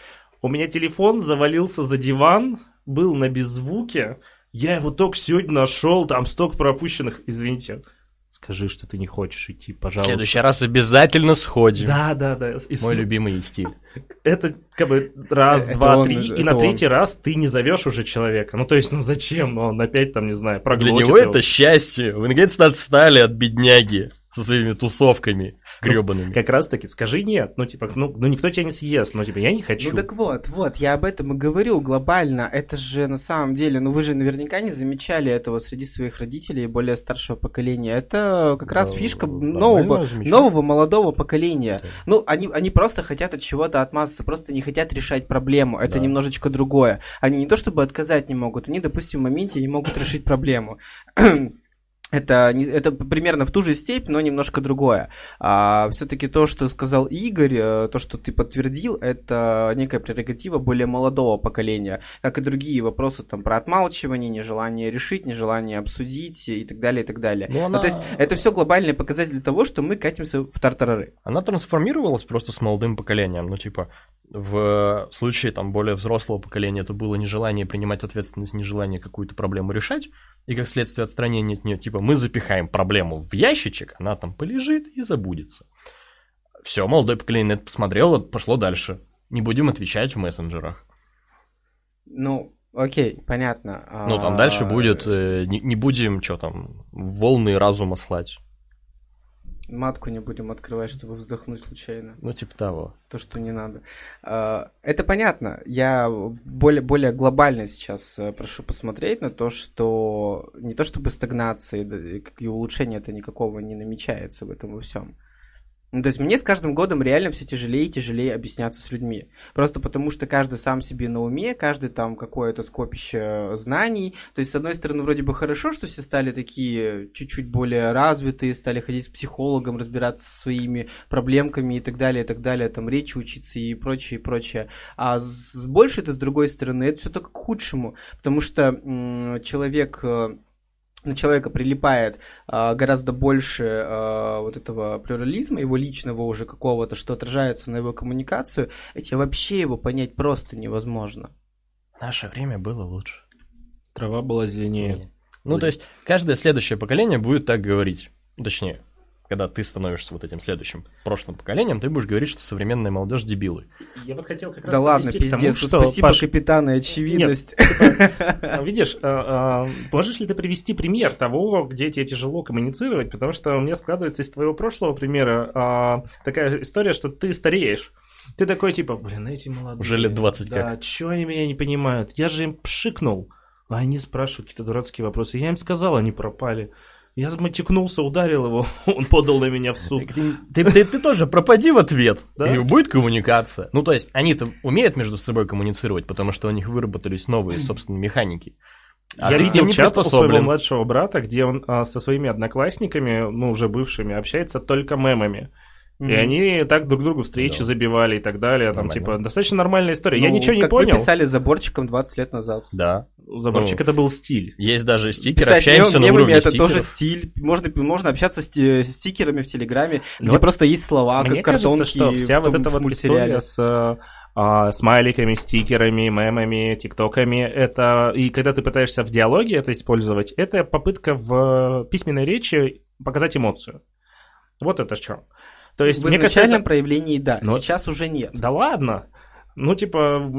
у меня телефон завалился за диван, был на беззвуке, я его только сегодня нашел, там столько пропущенных, извините. Скажи, что ты не хочешь идти, В пожалуйста. следующий раз обязательно сходим. Да, да, да. И Мой с- любимый стиль. это как бы раз, Это два, он, три, и на он. третий раз ты не зовешь уже человека. Ну, то есть, ну зачем? Он опять там, не знаю, Для проглотит него его. это счастье. Вы наконец-то отстали от бедняги со своими тусовками гребаными. Как раз таки, скажи нет. Ну, типа, ну, ну никто тебя не съест. Ну, типа, я не хочу. Ну так вот, вот, я об этом и говорю глобально. Это же на самом деле, ну вы же наверняка не замечали этого среди своих родителей и более старшего поколения. Это как раз Ну, фишка нового, нового молодого поколения. Да. Ну, они, они просто хотят от чего-то отмазаться, просто не хотят решать проблему. Это Да. немножечко другое. Они не то чтобы отказать не могут, они, допустим, в моменте не могут решить проблему. Это, это примерно в ту же степь, но немножко другое. А все-таки то, что сказал Игорь, э, то, что ты подтвердил, это некая прерогатива более молодого поколения, как и другие вопросы там про отмалчивание, нежелание решить, нежелание обсудить и так далее, и так далее. Ну, Ну, она- то есть это все глобальные показатели того, что мы катимся в тартарары. Она трансформировалась просто с молодым поколением. Ну, типа, в случае там более взрослого поколения это было нежелание принимать ответственность, нежелание какую-то проблему решать, и как следствие отстранения от нее, типа, мы запихаем проблему в ящичек, она там полежит и забудется. Все, молодое поколение это посмотрело, пошло дальше. Не будем отвечать в мессенджерах. Ну, окей, понятно. Ну, там А, дальше будет, э, не, не будем, что там, волны разума слать. Матку не будем открывать, чтобы вздохнуть случайно. Ну, типа того. То, что не надо. А, это понятно. Я более, более глобально сейчас э, прошу посмотреть на то, что не то чтобы стагнации и улучшения это никакого не намечается в этом во всем. Ну, то есть мне с каждым годом реально все тяжелее и тяжелее объясняться с людьми. Просто потому что каждый сам себе на уме, каждый там какое-то скопище знаний. То есть, с одной стороны, вроде бы хорошо, что все стали такие чуть-чуть более развитые, стали ходить с психологом, разбираться со своими проблемками и так далее, и так далее, там речи учиться и прочее, и прочее. А с больше это, с другой стороны, это все только к худшему. Потому что м- человек э, на человека прилипает а, гораздо больше а, вот этого плюрализма, его личного уже какого-то, что отражается на его коммуникацию, эти вообще его понять просто невозможно. Наше время было лучше. Трава была зеленее. Ну, то есть, каждое следующее поколение будет так говорить. Точнее, когда ты становишься вот этим следующим прошлым поколением, ты будешь говорить, что современная молодежь дебилы. Я вот хотел как раз Да ладно, пиздец, тому, что спасибо, Паш... капитан, и очевидность. Типа, видишь, а, а, можешь ли ты привести пример того, где тебе тяжело коммуницировать, потому что у меня складывается из твоего прошлого примера а, такая история, что ты стареешь. Ты такой, типа, блин, эти молодые. Уже лет 20 да, как. чё они меня не понимают? Я же им пшикнул. А они спрашивают какие-то дурацкие вопросы. Я им сказал, они пропали. Я матюкнулся, ударил его, он подал на меня в суд. Ты, ты, ты тоже пропади в ответ, да? и будет коммуникация. Ну, то есть, они-то умеют между собой коммуницировать, потому что у них выработались новые собственные механики. А я видел чат у своего младшего брата, где он а, со своими одноклассниками, ну, уже бывшими, общается только мемами. Mm-hmm. И они так друг другу встречи да. забивали и так далее. Там, Нормально. типа, достаточно нормальная история. Ну, Я ничего не понял. Как писали заборчиком 20 лет назад. Да. Заборчик ну, это был стиль. Есть даже стикер, Писать общаемся мем, на уровне это стикеров. тоже стиль. Можно, можно общаться с, с стикерами в Телеграме, Но где просто есть слова, мне как картонки кажется, что вся в вот эта вот история с а, смайликами, стикерами, мемами, тиктоками. Это и когда ты пытаешься в диалоге это использовать, это попытка в письменной речи показать эмоцию. Вот это что. То есть, в мне кажется, проявлении, да, Но... сейчас уже нет. Да ладно. Ну, типа,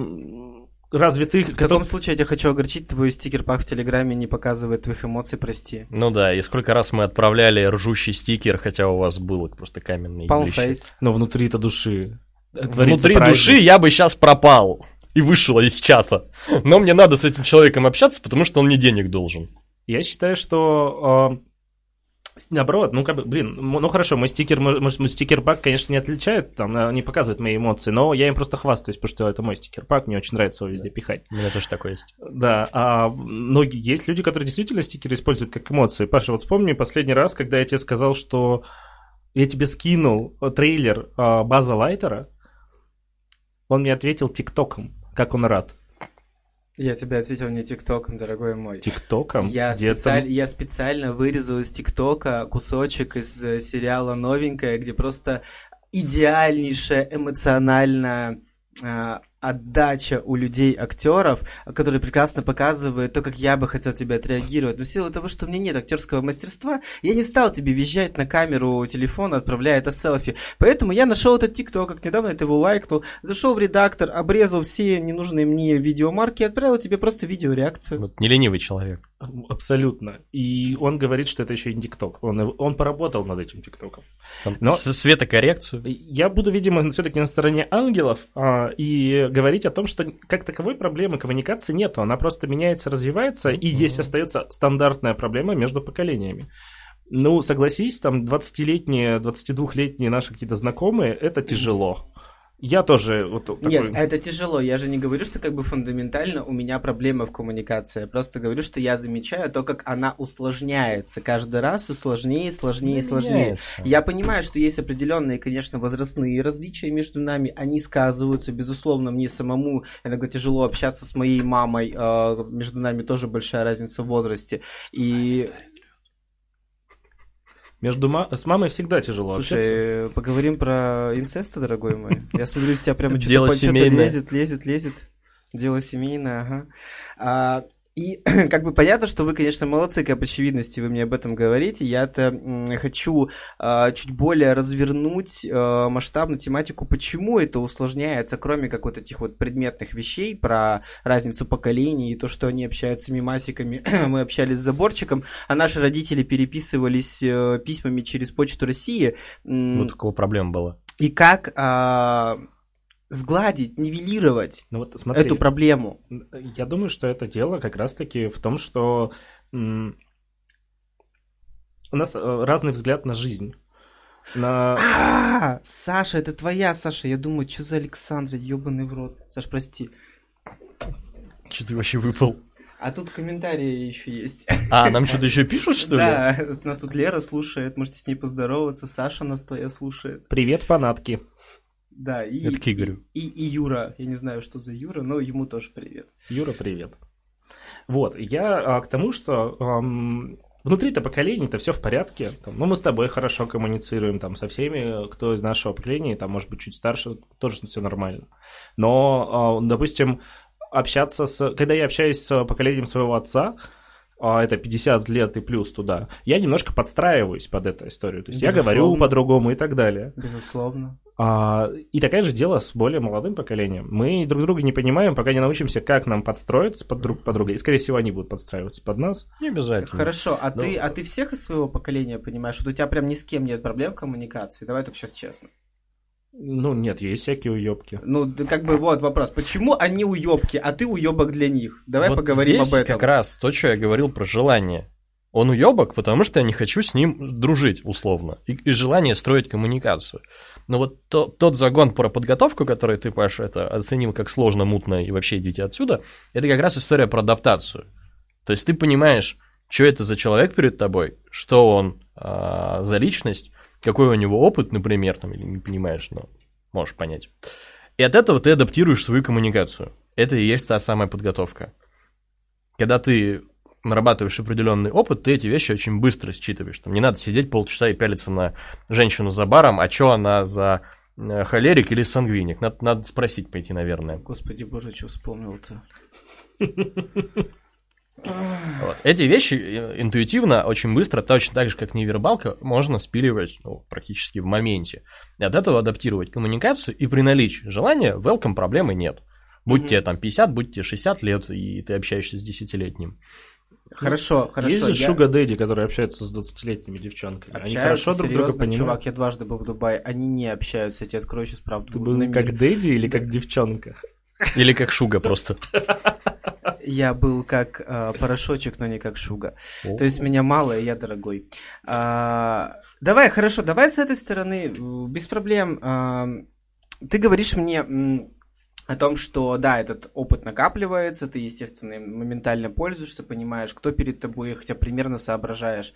разве ты... В таком случае я тебя хочу огорчить, твой стикер-пак в Телеграме не показывает твоих эмоций, прости. Ну да, и сколько раз мы отправляли ржущий стикер, хотя у вас был просто каменный Palmface. Но внутри-то души. Внутри праздник. души я бы сейчас пропал и вышел из чата. Но мне надо с этим человеком общаться, потому что он мне денег должен. Я считаю, что а, Наоборот, ну как бы, блин, ну хорошо, мой стикер, может, мой стикер-пак, конечно, не отличает, там, э, не показывает мои эмоции, но я им просто хвастаюсь, потому что это мой стикер-пак, мне очень нравится его везде пихать. У меня тоже такой есть. Да, а многие, есть люди, которые действительно стикеры используют как эмоции. Паша, вот вспомни последний раз, когда я тебе сказал, что я тебе скинул трейлер а, База Лайтера, он мне ответил тиктоком, как он рад. Я тебе ответил не ТикТоком, дорогой мой. ТикТоком? Я, специаль... я специально вырезал из ТикТока кусочек из э, сериала «Новенькая», где просто идеальнейшая эмоциональная а, отдача у людей, актеров, которые прекрасно показывают то, как я бы хотел тебе отреагировать. Но в силу того, что у меня нет актерского мастерства, я не стал тебе визжать на камеру телефона, отправляя это селфи. Поэтому я нашел этот ТикТок, как недавно это его лайкнул, зашел в редактор, обрезал все ненужные мне видеомарки и отправил тебе просто видеореакцию. Вот не ленивый человек. Абсолютно. И он говорит, что это еще и ТикТок. Он, он поработал над этим ТикТоком. Но светокоррекцию. Я буду, видимо, все-таки на стороне ангелов а, и говорить о том, что как таковой проблемы коммуникации нету. Она просто меняется, развивается, и есть остается стандартная проблема между поколениями. Ну, согласись, там 20-летние, 22-летние наши какие-то знакомые, это тяжело. Я тоже вот такой... Нет, это тяжело. Я же не говорю, что как бы фундаментально у меня проблема в коммуникации. Я просто говорю, что я замечаю то, как она усложняется. Каждый раз все сложнее, сложнее, да сложнее. Меняется. Я понимаю, что есть определенные, конечно, возрастные различия между нами. Они сказываются. Безусловно, мне самому иногда тяжело общаться с моей мамой. А, между нами тоже большая разница в возрасте. И между ма- с мамой всегда тяжело Слушай, общаться. поговорим про инцест, дорогой мой. Я смотрю, с тебя прямо что-то, что-то лезет, лезет, лезет. Дело семейное, ага. А, И как бы понятно, что вы, конечно, молодцы, как очевидности, вы мне об этом говорите. Я-то хочу э, чуть более развернуть э, масштабную тематику, почему это усложняется, кроме как вот этих вот предметных вещей про разницу поколений и то, что они общаются мимасиками. Мы общались с заборчиком, а наши родители переписывались э, письмами через Почту России. Вот такого проблема была. И как... Э, сгладить, нивелировать ну вот, смотри, эту проблему? Я думаю, что это дело как раз-таки в том, что м- у нас э, разный взгляд на жизнь. На... А, Саша, это твоя, Саша. Я думаю, что за Александр, ебаный в рот. Саш, прости. Что ты вообще выпал? А тут комментарии еще есть. А, нам что-то еще пишут, что ли? Да, нас тут Лера слушает, можете с ней поздороваться. Саша нас твоя слушает. Привет, фанатки. Да, и, Это к Игорю. И, и, и Юра, я не знаю, что за Юра, но ему тоже привет. Юра, привет. Вот, я а, к тому, что эм, внутри-то поколения-то все в порядке. Там, ну, мы с тобой хорошо коммуницируем, там, со всеми, кто из нашего поколения, там, может быть, чуть старше, тоже все нормально. Но, э, допустим, общаться с... Когда я общаюсь с поколением своего отца, это 50 лет и плюс туда, я немножко подстраиваюсь под эту историю. То есть Безусловно. я говорю по-другому и так далее. Безусловно. А, и такая же дело с более молодым поколением. Мы друг друга не понимаем, пока не научимся, как нам подстроиться под друг под друга. И, скорее всего, они будут подстраиваться под нас. Не обязательно. Хорошо, а, Но... ты, а ты всех из своего поколения понимаешь? Вот у тебя прям ни с кем нет проблем в коммуникации? Давай только сейчас честно. Ну, нет, есть всякие уебки. Ну, как бы вот вопрос. Почему они уебки, а ты уебок для них? Давай вот поговорим здесь об этом. как раз то, что я говорил про желание. Он уебок, потому что я не хочу с ним дружить, условно. И, и желание строить коммуникацию. Но вот то, тот загон про подготовку, который ты, Паша, это оценил как сложно, мутно и вообще идите отсюда, это как раз история про адаптацию. То есть ты понимаешь, что это за человек перед тобой, что он э, за личность, какой у него опыт, например, там, или не понимаешь, но можешь понять. И от этого ты адаптируешь свою коммуникацию. Это и есть та самая подготовка. Когда ты нарабатываешь определенный опыт, ты эти вещи очень быстро считываешь. Там не надо сидеть полчаса и пялиться на женщину за баром, а что она за э, холерик или сангвиник. Надо, надо спросить пойти, наверное. Господи боже, что вспомнил-то. Вот. Эти вещи э, интуитивно, очень быстро, точно так же, как невербалка, можно спиливать ну, практически в моменте. И от этого адаптировать коммуникацию, и при наличии желания welcome проблемы нет. Будь mm-hmm. тебе там 50, будь тебе 60 лет, и ты общаешься с десятилетним. Хорошо, хорошо. Есть же я... Шуга Дэдди, которые общаются с 20-летними девчонками. Общаются, они хорошо друг друга понимают. чувак, я дважды был в Дубае, они не общаются, я тебе открою сейчас правду. Ты был как Дэдди или как девчонка? Или как Шуга просто. Я был как э, порошочек, но не как Шуга. То есть меня мало, и я дорогой. А, давай, хорошо, давай с этой стороны, без проблем. А, ты говоришь мне о том, что, да, этот опыт накапливается, ты, естественно, моментально пользуешься, понимаешь, кто перед тобой, хотя примерно соображаешь.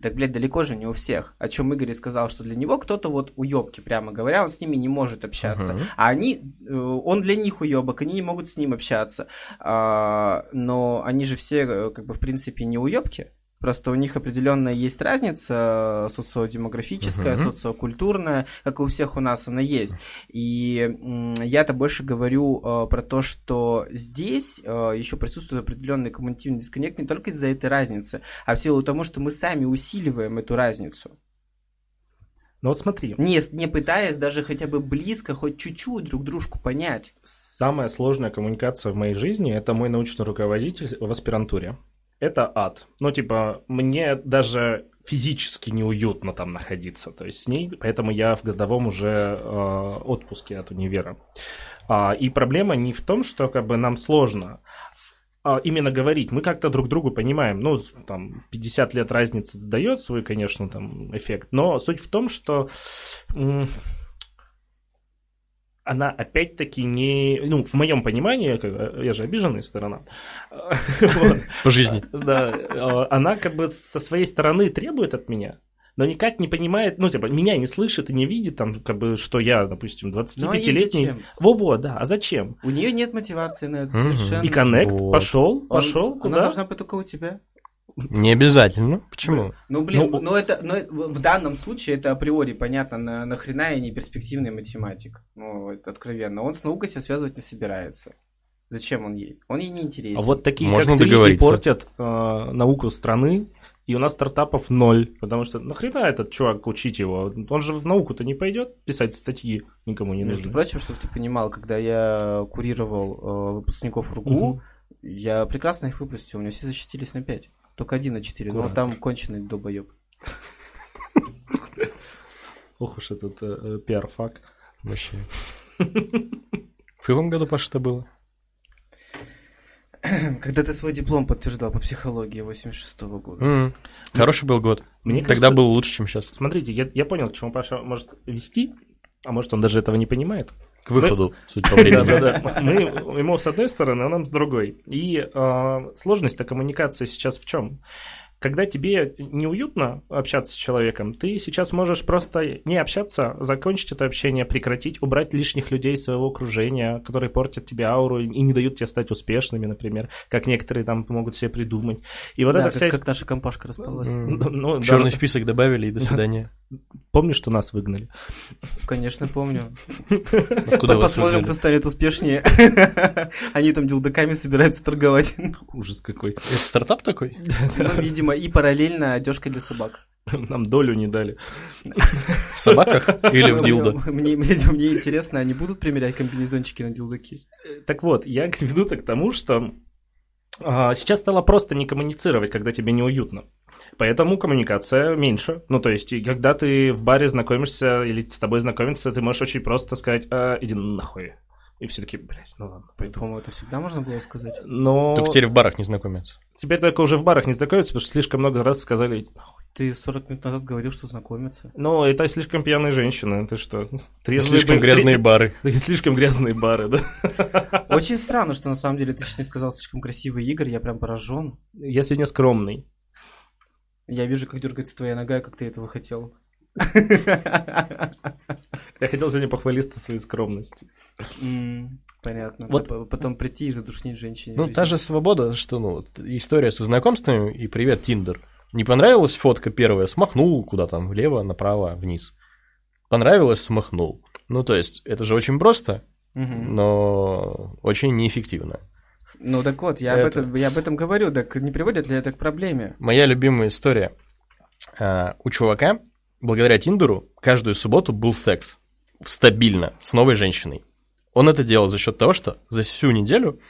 Так, блядь, далеко же не у всех. О чем Игорь сказал, что для него кто-то вот уебки, прямо говоря, он с ними не может общаться. Uh-huh. А они, э, он для них уебок, они не могут с ним общаться. А, но они же все, э, как бы, в принципе, не уебки. Просто у них определенная есть разница э, социодемографическая, uh-huh. социокультурная, как и у всех у нас она есть. И я-то больше говорю э, про то, что здесь э, еще присутствует определенный коммуникативный дисконнект не только из-за этой разницы, а в силу того, что мы сами усиливаем эту разницу. Ну вот смотри. Не, не пытаясь даже хотя бы близко, хоть чуть-чуть друг дружку понять. Самая сложная коммуникация в моей жизни – это мой научный руководитель в аспирантуре это ад. Ну, типа, мне даже физически неуютно там находиться, то есть с ней, поэтому я в годовом уже э, отпуске от универа. А, и проблема не в том, что как бы нам сложно, а именно говорить. Мы как-то друг другу понимаем, ну, там, 50 лет разницы дает свой, конечно, там, эффект, но суть в том, что она опять-таки не... Ну, в моем понимании, я же обиженная сторона. По жизни. Да. А, она как бы со своей стороны требует от меня, но никак не понимает, ну, типа, меня не слышит и не видит, там, как бы, что я, допустим, 25-летний. Ну, а Во-во, да, а зачем? У нее нет мотивации на это совершенно. И коннект пошел, пошел, куда? Она должна быть только у тебя. Не обязательно. Почему? Ну, блин, ну, ну это, ну, в данном случае это априори понятно, на, нахрена я не перспективный математик. Ну, это откровенно. Он с наукой себя связывать не собирается. Зачем он ей? Он ей не интересен. А вот такие, Можно как ты, и портят э, науку страны, и у нас стартапов ноль, потому что нахрена этот чувак учить его? Он же в науку-то не пойдет писать статьи, никому не Между нужно. прочим, чтобы ты понимал, когда я курировал э, выпускников РГУ, я прекрасно их выпустил, у меня все защитились на 5. Только один на 4, но Аккуратно. там конченый долбоеб. Ох уж этот э, э, пиар-фак. Вообще. В каком году, Паша, это было? Когда ты свой диплом подтверждал по психологии 86 года. М, Хороший был год. Мне Тогда кажется- был лучше, чем сейчас. Смотрите, я, я понял, к чему Паша может вести, а может он даже этого не понимает. К выходу, судя по времени. Да-да-да. Мы ему с одной стороны, а нам с другой. И э, сложность-то коммуникации сейчас в чем? Когда тебе неуютно общаться с человеком, ты сейчас можешь просто не общаться, закончить это общение, прекратить, убрать лишних людей из своего окружения, которые портят тебе ауру и не дают тебе стать успешными, например, как некоторые там могут себе придумать. И вот Да, эта как, вся... как наша компашка распалась. Ну, да, Черный список добавили и до свидания. Помнишь, что нас выгнали? Конечно, помню. Откуда Посмотрим, кто станет успешнее. Они там дилдаками собираются торговать. Ужас какой. Это стартап такой? Ну, видимо, и параллельно одежка для собак. Нам долю не дали. В собаках или в дилдо? Мне, мне, мне интересно, они будут примерять комбинезончики на дилдаки? Так вот, я веду-то к тому, что а, сейчас стало просто не коммуницировать, когда тебе неуютно. Поэтому коммуникация меньше. Ну, то есть, и когда ты в баре знакомишься или с тобой знакомиться, ты можешь очень просто сказать, «А, иди нахуй. И все таки блядь, ну ладно, пойду. По-моему, это всегда можно было сказать. Но Только теперь в барах не знакомятся. теперь только уже в барах не знакомятся, потому что слишком много раз сказали, нахуй. Ты 40 минут назад говорил, что знакомиться. Ну, это слишком пьяные женщины, ты что? Трезвые Слишком бы- грязные бары. Слишком грязные бары, да? Очень странно, что на самом деле ты сейчас не сказал слишком красивый Игорь, я прям поражен. Я сегодня скромный. Я вижу, как дергается твоя нога, как ты этого хотел. Я хотел сегодня похвалиться своей скромностью. Понятно. Вот- Потом прийти и задушнить женщине. Ну, жизнь. та же свобода, что, ну, история со знакомствами и привет, Тиндер. Не понравилась фотка первая, смахнул куда там, влево, направо, вниз. Понравилось, смахнул. Ну, то есть, это же очень просто, но очень неэффективно. Ну так вот, я об, Это- этом, я об этом говорю, так не приводит ли это к проблеме? Моя любимая история. А, У чувака, благодаря Тиндеру, каждую субботу был секс. Стабильно, с новой женщиной. Он это делал за счет того, что за всю неделю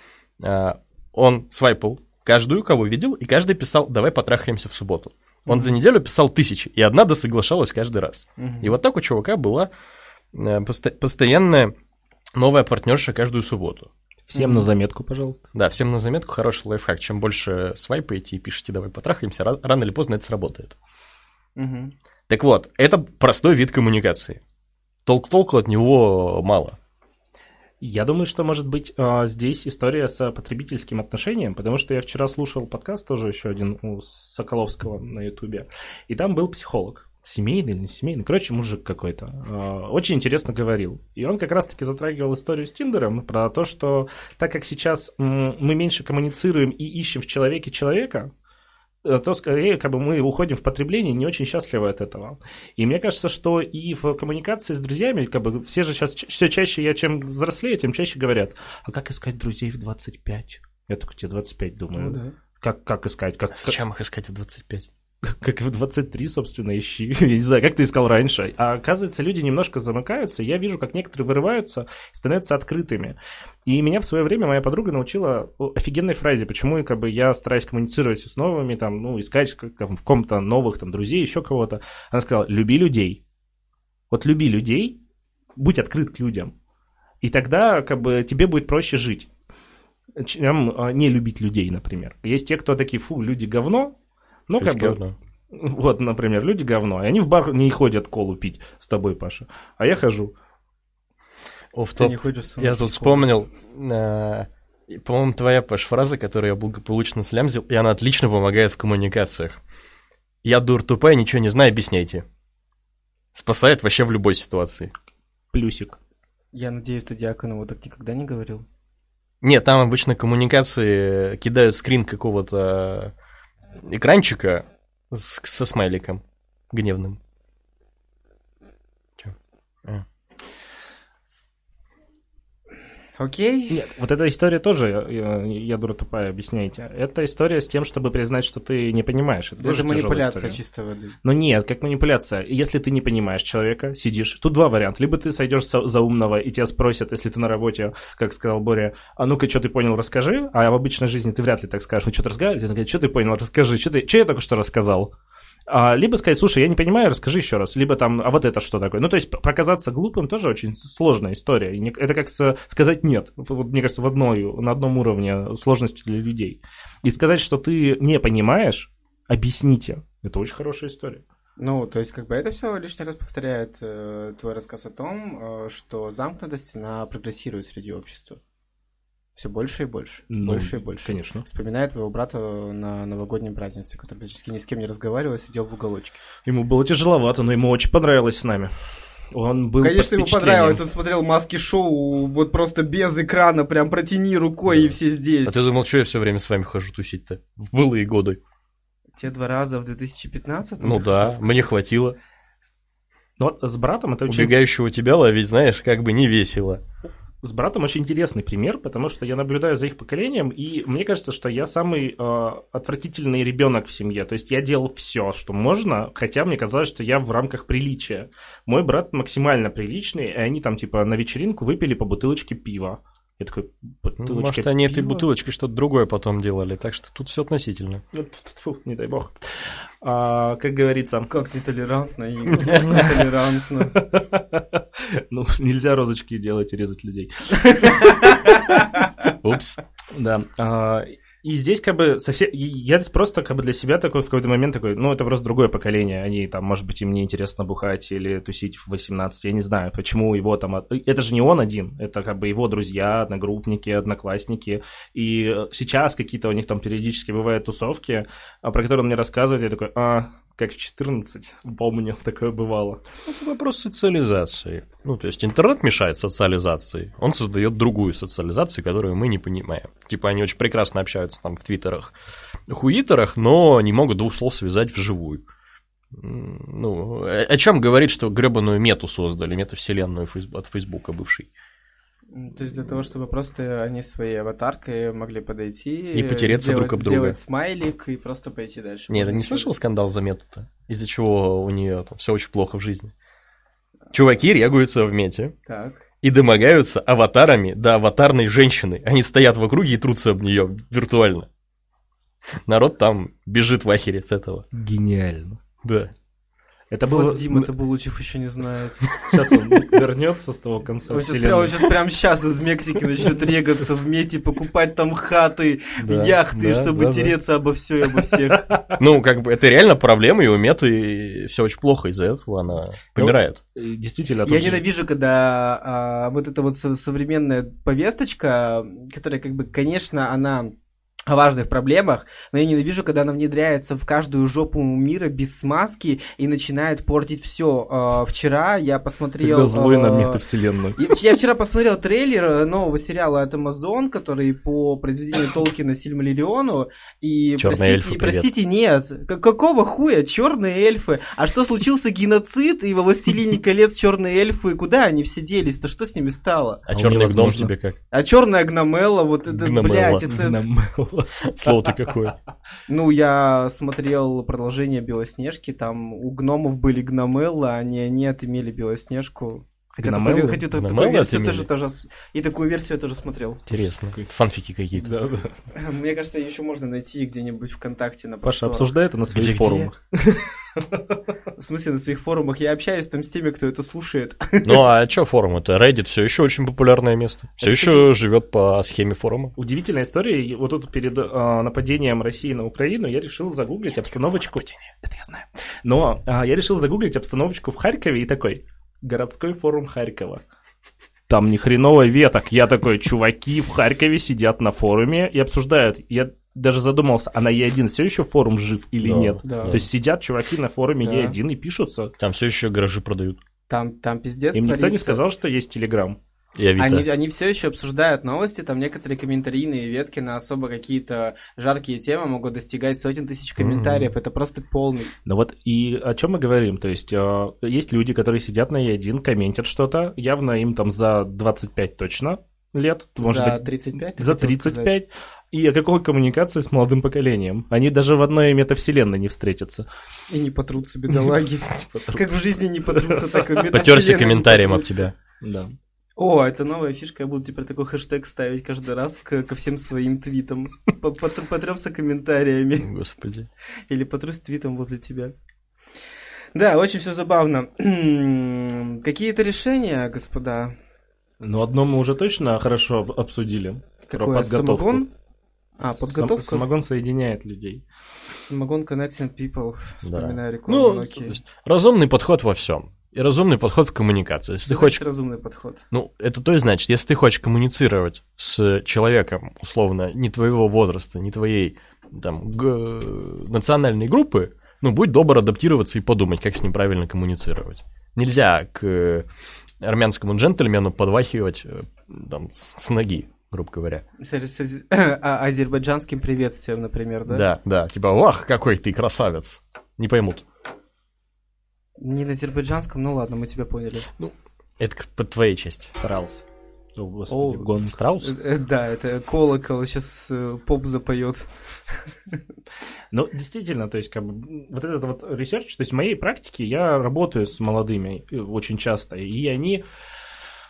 а, он свайпал каждую, кого видел, и каждый писал, давай потрахаемся в субботу. Он за неделю писал тысячи, и одна да соглашалась каждый раз. Мгм. И вот так у чувака была э, посто- постоянная новая партнерша каждую субботу. Всем на заметку, пожалуйста. Да, всем на заметку хороший лайфхак. Чем больше свайпаете и пишете «давай потрахаемся», ра- рано или поздно это сработает. Мгм. Так вот, это простой вид коммуникации. Толк-толку от него мало. Я думаю, что может быть а, здесь история с потребительским отношением, потому что я вчера слушал подкаст тоже еще один у Соколовского на Ютубе, и там был психолог. Семейный или не семейный, короче, мужик какой-то. а, Очень интересно говорил. И он как раз-таки затрагивал историю с Тиндером про то, что так как сейчас мы меньше коммуницируем и ищем в человеке человека, э, то скорее как бы мы уходим в потребление, не очень счастливы от этого. И мне кажется, что и в коммуникации с друзьями, как бы все же сейчас все чаще, я чем взрослею, тем чаще говорят, а как искать друзей в 25? Я такой, тебе 25, думаю. Ну да. Как, как искать? Как, Зачем их искать в 25? Как и в 23, собственно, ищи. Я не знаю, как ты искал раньше. А оказывается, люди немножко замыкаются. Я вижу, как некоторые вырываются и становятся открытыми. И меня в свое время моя подруга научила офигенной фразе, почему как бы, я стараюсь коммуницировать с новыми, там, ну, искать как, там, в ком-то новых там, друзей, еще кого-то. Она сказала, люби людей. Вот люби людей, будь открыт к людям. И тогда как бы тебе будет проще жить чем а, не любить людей, например. Есть те, кто такие, фу, люди говно, ну, как бы, говно. вот, например, люди говно, и они в бар не ходят колу пить с тобой, Паша, а я хожу. Оф Ты не ходишь Я тут вспомнил, э, по-моему, твоя, Паш, фраза, которую я благополучно слямзил, и она отлично помогает в коммуникациях. Я дур тупая, ничего не знаю, объясняйте. Спасает вообще в любой ситуации. Плюсик. Я надеюсь, ты Диаконову так никогда не говорил. Нет, там обычно коммуникации кидают скрин какого-то экранчика с- со смайликом гневным. Чё? А. Окей. Нет, вот эта история тоже, я, я дура тупая, объясняйте. Это история с тем, чтобы признать, что ты не понимаешь. Это, Это тоже манипуляция история. чистой воды. Но нет, как манипуляция. Если ты не понимаешь человека, сидишь. Тут два варианта. Либо ты сойдешь со- за умного, и тебя спросят, если ты на работе, как сказал Боря, а ну-ка, что ты понял, расскажи. А в обычной жизни ты вряд ли так скажешь. Вы что-то разговариваете? Он говорит, что ты понял, расскажи. Что, ты... что я только что рассказал? А, либо сказать, слушай, я не понимаю, расскажи еще раз. Либо там, а вот это что такое? Ну, то есть показаться глупым тоже очень сложная история. Это как сказать нет. Вот, мне кажется, в одной, на одном уровне сложности для людей. И сказать, что ты не понимаешь, объясните. Это очень хорошая история. Ну, то есть, как бы это все лишний раз повторяет э, твой рассказ о том, э, что замкнутость, она прогрессирует среди общества. Все больше и больше. Ну, больше и больше. Конечно. Вспоминаю твоего брата на новогоднем празднестве, который практически ни с кем не разговаривал, сидел в уголочке. Ему было тяжеловато, но ему очень понравилось с нами. Он был Конечно, под ему понравилось, он смотрел маски-шоу, вот просто без экрана, прям протяни рукой, и все здесь. А ты думал, что я все время с вами хожу тусить-то? В былые годы. Те два раза в 2015 Ну да, мне хватило. Но вот с братом это очень Убегающего тебя ловить, знаешь, как бы не весело. С братом очень интересный пример, потому что я наблюдаю за их поколением, и мне кажется, что я самый э, отвратительный ребенок в семье. То есть я делал все, что можно, хотя мне казалось, что я в рамках приличия. Мой брат максимально приличный, и они там типа на вечеринку выпили по бутылочке пива. Я такой, бутылочка Может, они этой пива? бутылочкой что-то другое потом делали, так что тут все относительно. Тьфу, не дай бог. А, как говорится, Как нетолерантно, нетолерантно. ну, нельзя розочки делать и резать людей. Упс. Да. И здесь как бы совсем... Я просто как бы для себя такой в какой-то момент такой, ну, это просто другое поколение. Они там, может быть, им не интересно бухать или тусить в 18. Я не знаю, почему его там... Это же не он один. Это как бы его друзья, одногруппники, одноклассники. И сейчас какие-то у них там периодически бывают тусовки, а, про которые он мне рассказывает. Я такой, а, как в 14. Помню, такое бывало. Это вопрос социализации. Ну, то есть интернет мешает социализации, он создает другую социализацию, которую мы не понимаем. Типа они очень прекрасно общаются там в твиттерах, хуитерах, но не могут двух слов связать вживую. Ну, о чем говорит, что гребаную мету создали, метавселенную фейс- от Фейсбука бывший. То есть для того, чтобы просто они своей аватаркой могли подойти И потереться сделать- друг об друга. Сделать смайлик и просто пойти дальше. Не, ты не слышал скандал за мету-то? Из-за чего у нее там все очень плохо в жизни. Чуваки регаются в мете, Так. и домогаются аватарами до аватарной женщины. Они стоят в округе и трутся об нее виртуально. Народ там бежит в ахере с этого. Гениально. Да. Это было... Вот Дима Табулучев еще не знает. Сейчас он вернется с того конца Он сейчас, вселенной. прям, он сейчас прям сейчас из Мексики начнет регаться в мете, покупать там хаты, Да, яхты, да, чтобы да, да. тереться обо все и обо всех. Ну, как бы это реально проблема, и у Меты все очень плохо из-за этого, она помирает. И Действительно, Я тут же- ненавижу, когда а, вот эта вот со- современная повесточка, которая, как бы, конечно, она о важных проблемах, но я ненавижу, когда она внедряется в каждую жопу мира без смазки и начинает портить все. вчера я посмотрел... Когда злой на а, метавселенную. Я я вчера посмотрел трейлер э, нового сериала от Amazon, который по произведению Толкина Сильмалириону. И простите, эльфы, и простите, нет. Какого хуя? Черные эльфы. А что случился геноцид и во Властелине колец черные эльфы? Куда они все делись-то? Что с ними стало? А А черный гном тебе как? А черная гномелла, вот это, Гномелла. блядь, это... Намыло. Слово-то какое. Ну, я смотрел продолжение Белоснежки, там у гномов были гномеллы, а они, они отымели Белоснежку. Хотя такую, Гномеллы? хотя такую версию тоже, тоже... И такую версию я тоже смотрел. Интересно. Фанфики какие-то. Да, да. Мне кажется, еще можно найти где-нибудь ВКонтакте на Паша обсуждай это на своих форумах. В смысле, на своих форумах я общаюсь там с теми, кто это слушает. Ну а что форум? Это Reddit все еще очень популярное место. Все Это еще живет по схеме форума. Удивительная история. Вот тут перед а, нападением России на Украину я решил загуглить обстановочку. Это я знаю. Но а, я решил загуглить обстановочку в Харькове и такой городской форум Харькова. Там ни хреново веток. Я такой, чуваки в Харькове сидят на форуме и обсуждают. Я даже задумался, а на Е1 все еще форум жив или Да, нет? да. То есть сидят чуваки на форуме Да. Е1 и пишутся. Там все еще гаражи продают. Там, там пиздец Им никто не творится. сказал, что есть Телеграм. Они, они все еще обсуждают новости, там некоторые комментарийные ветки на особо какие-то жаркие темы могут достигать сотен тысяч комментариев. Это просто полный. Ну вот и о чем мы говорим? То есть э, есть люди, которые сидят на Е1, комментят что-то, явно им там за 25 точно, лет, может За быть, 35? ты за хотел 35. сказать? И о какой коммуникации с молодым поколением? Они даже в одной метавселенной не встретятся. И не потрутся, бедолаги. Как в жизни не потрутся, так и Потерся комментарием об тебя. Да. О, это новая фишка, я буду теперь такой хэштег ставить каждый раз к- ко всем своим твитам. По- комментариями. Господи. Или потрусь твитом возле тебя. Да, очень все забавно. Какие-то решения, господа? Но одно мы уже точно хорошо об- обсудили. Про Какое? подготовку. Самогон? А, Сам- подготовка? Самогон соединяет людей. Самогон Connecting People. Вспоминаю рекламу Ну, есть разумный подход во всем. И разумный подход в коммуникации. Если Что ты хочешь разумный подход? Ну, это то и значит, если ты хочешь коммуницировать с человеком, условно, не твоего возраста, не твоей там, г- национальной группы, ну, будь добр адаптироваться и подумать, как с ним правильно коммуницировать. Нельзя к армянскому джентльмену подвахивать э, там, с с ноги, грубо говоря. С, с ази- а- азербайджанским приветствием, например, да? Да, да, типа, вах, какой ты красавец. Не поймут. Не на азербайджанском, ну ладно, мы тебя поняли. Это к- по твоей части. Старался. О, господи, О, гон. Страус? Э, э, Да, это колокол, сейчас поп запоет. Ну, действительно, то есть, как бы, вот этот вот research, то есть, в моей практике я работаю с молодыми э, очень часто, и они,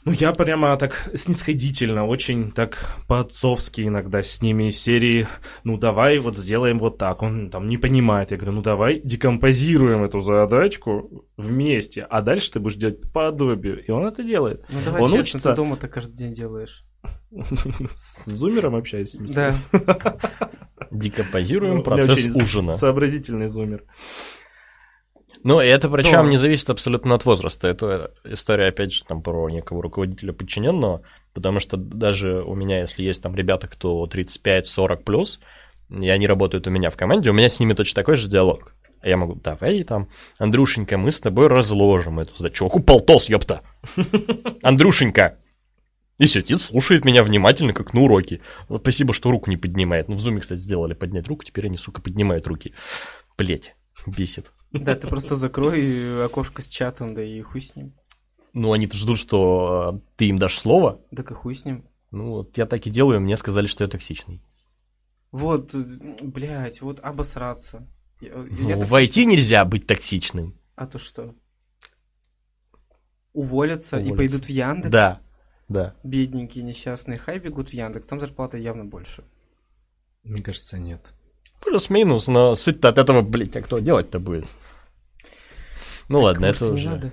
ну, я прямо так снисходительно, очень так по-отцовски иногда с ними из серии, ну, давай вот сделаем вот так, он там не понимает, я говорю, ну, давай декомпозируем эту задачку вместе, а дальше ты будешь делать по подобию, и он это делает. Ну давай Он честно, учится. ты дома-то каждый день делаешь. С зумером общаюсь. Да. Декомпозируем Ну, процесс ужина. Сообразительный зумер. Ну, это причем Да. не зависит абсолютно от возраста. Это история, опять же, там про некого руководителя подчиненного, потому что даже у меня, если есть там ребята, кто 35-40 плюс, и они работают у меня в команде, у меня с ними точно такой же диалог. Я могу, давай там, Андрюшенька, мы с тобой разложим эту задачу. Чуваку полтос, ёпта! Андрюшенька! И сидит, слушает меня внимательно, как на уроке. Вот спасибо, что руку не поднимает. Ну, в зуме, кстати, сделали поднять руку, теперь они, сука, поднимают руки. Блять, бесит. Да, ты просто закрой окошко с чатом, да и хуй с ним. Ну, они-то ждут, что э, ты им дашь слово. Так и хуй с ним. Ну, вот я так и делаю, мне сказали, что я токсичный. Вот, блядь, вот обосраться. Я- я Ну, так в IT нельзя быть токсичным. А то что? Уволятся, и Уволятся. пойдут в Яндекс? Да, да. Бедненькие, несчастные, хай бегут в Яндекс, там зарплата явно больше. Мне кажется, нет. Плюс-минус, но суть-то от этого, блядь, а кто делать-то будет? Ну Так, ладно, может, это уже... надо?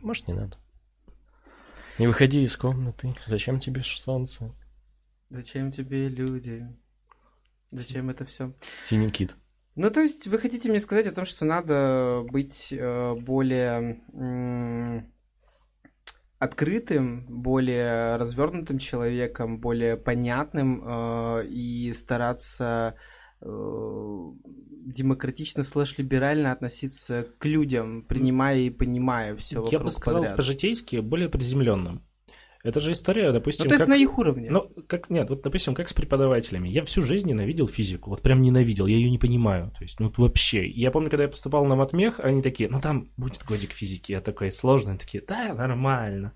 Может, не надо. Не выходи из комнаты. Зачем тебе солнце? Зачем тебе люди? Зачем это все? Синий кит. Ну, то есть, вы хотите мне сказать о том, что надо быть э, более м, открытым, более развернутым человеком, более понятным э, и стараться э, демократично слэш-либерально относиться к людям, принимая и понимая все Я вокруг бы сказал подряд. по-житейски более приземленным. Это же история, допустим, Ну, то есть как- на их уровне. Ну, как нет, вот, допустим, как с преподавателями. Я всю жизнь ненавидел физику. Вот прям ненавидел, я ее не понимаю. То есть, ну вот вообще. Я помню, когда я поступал на матмех, они такие, ну там будет годик физики. Я такой, сложно. Они такие, да, нормально.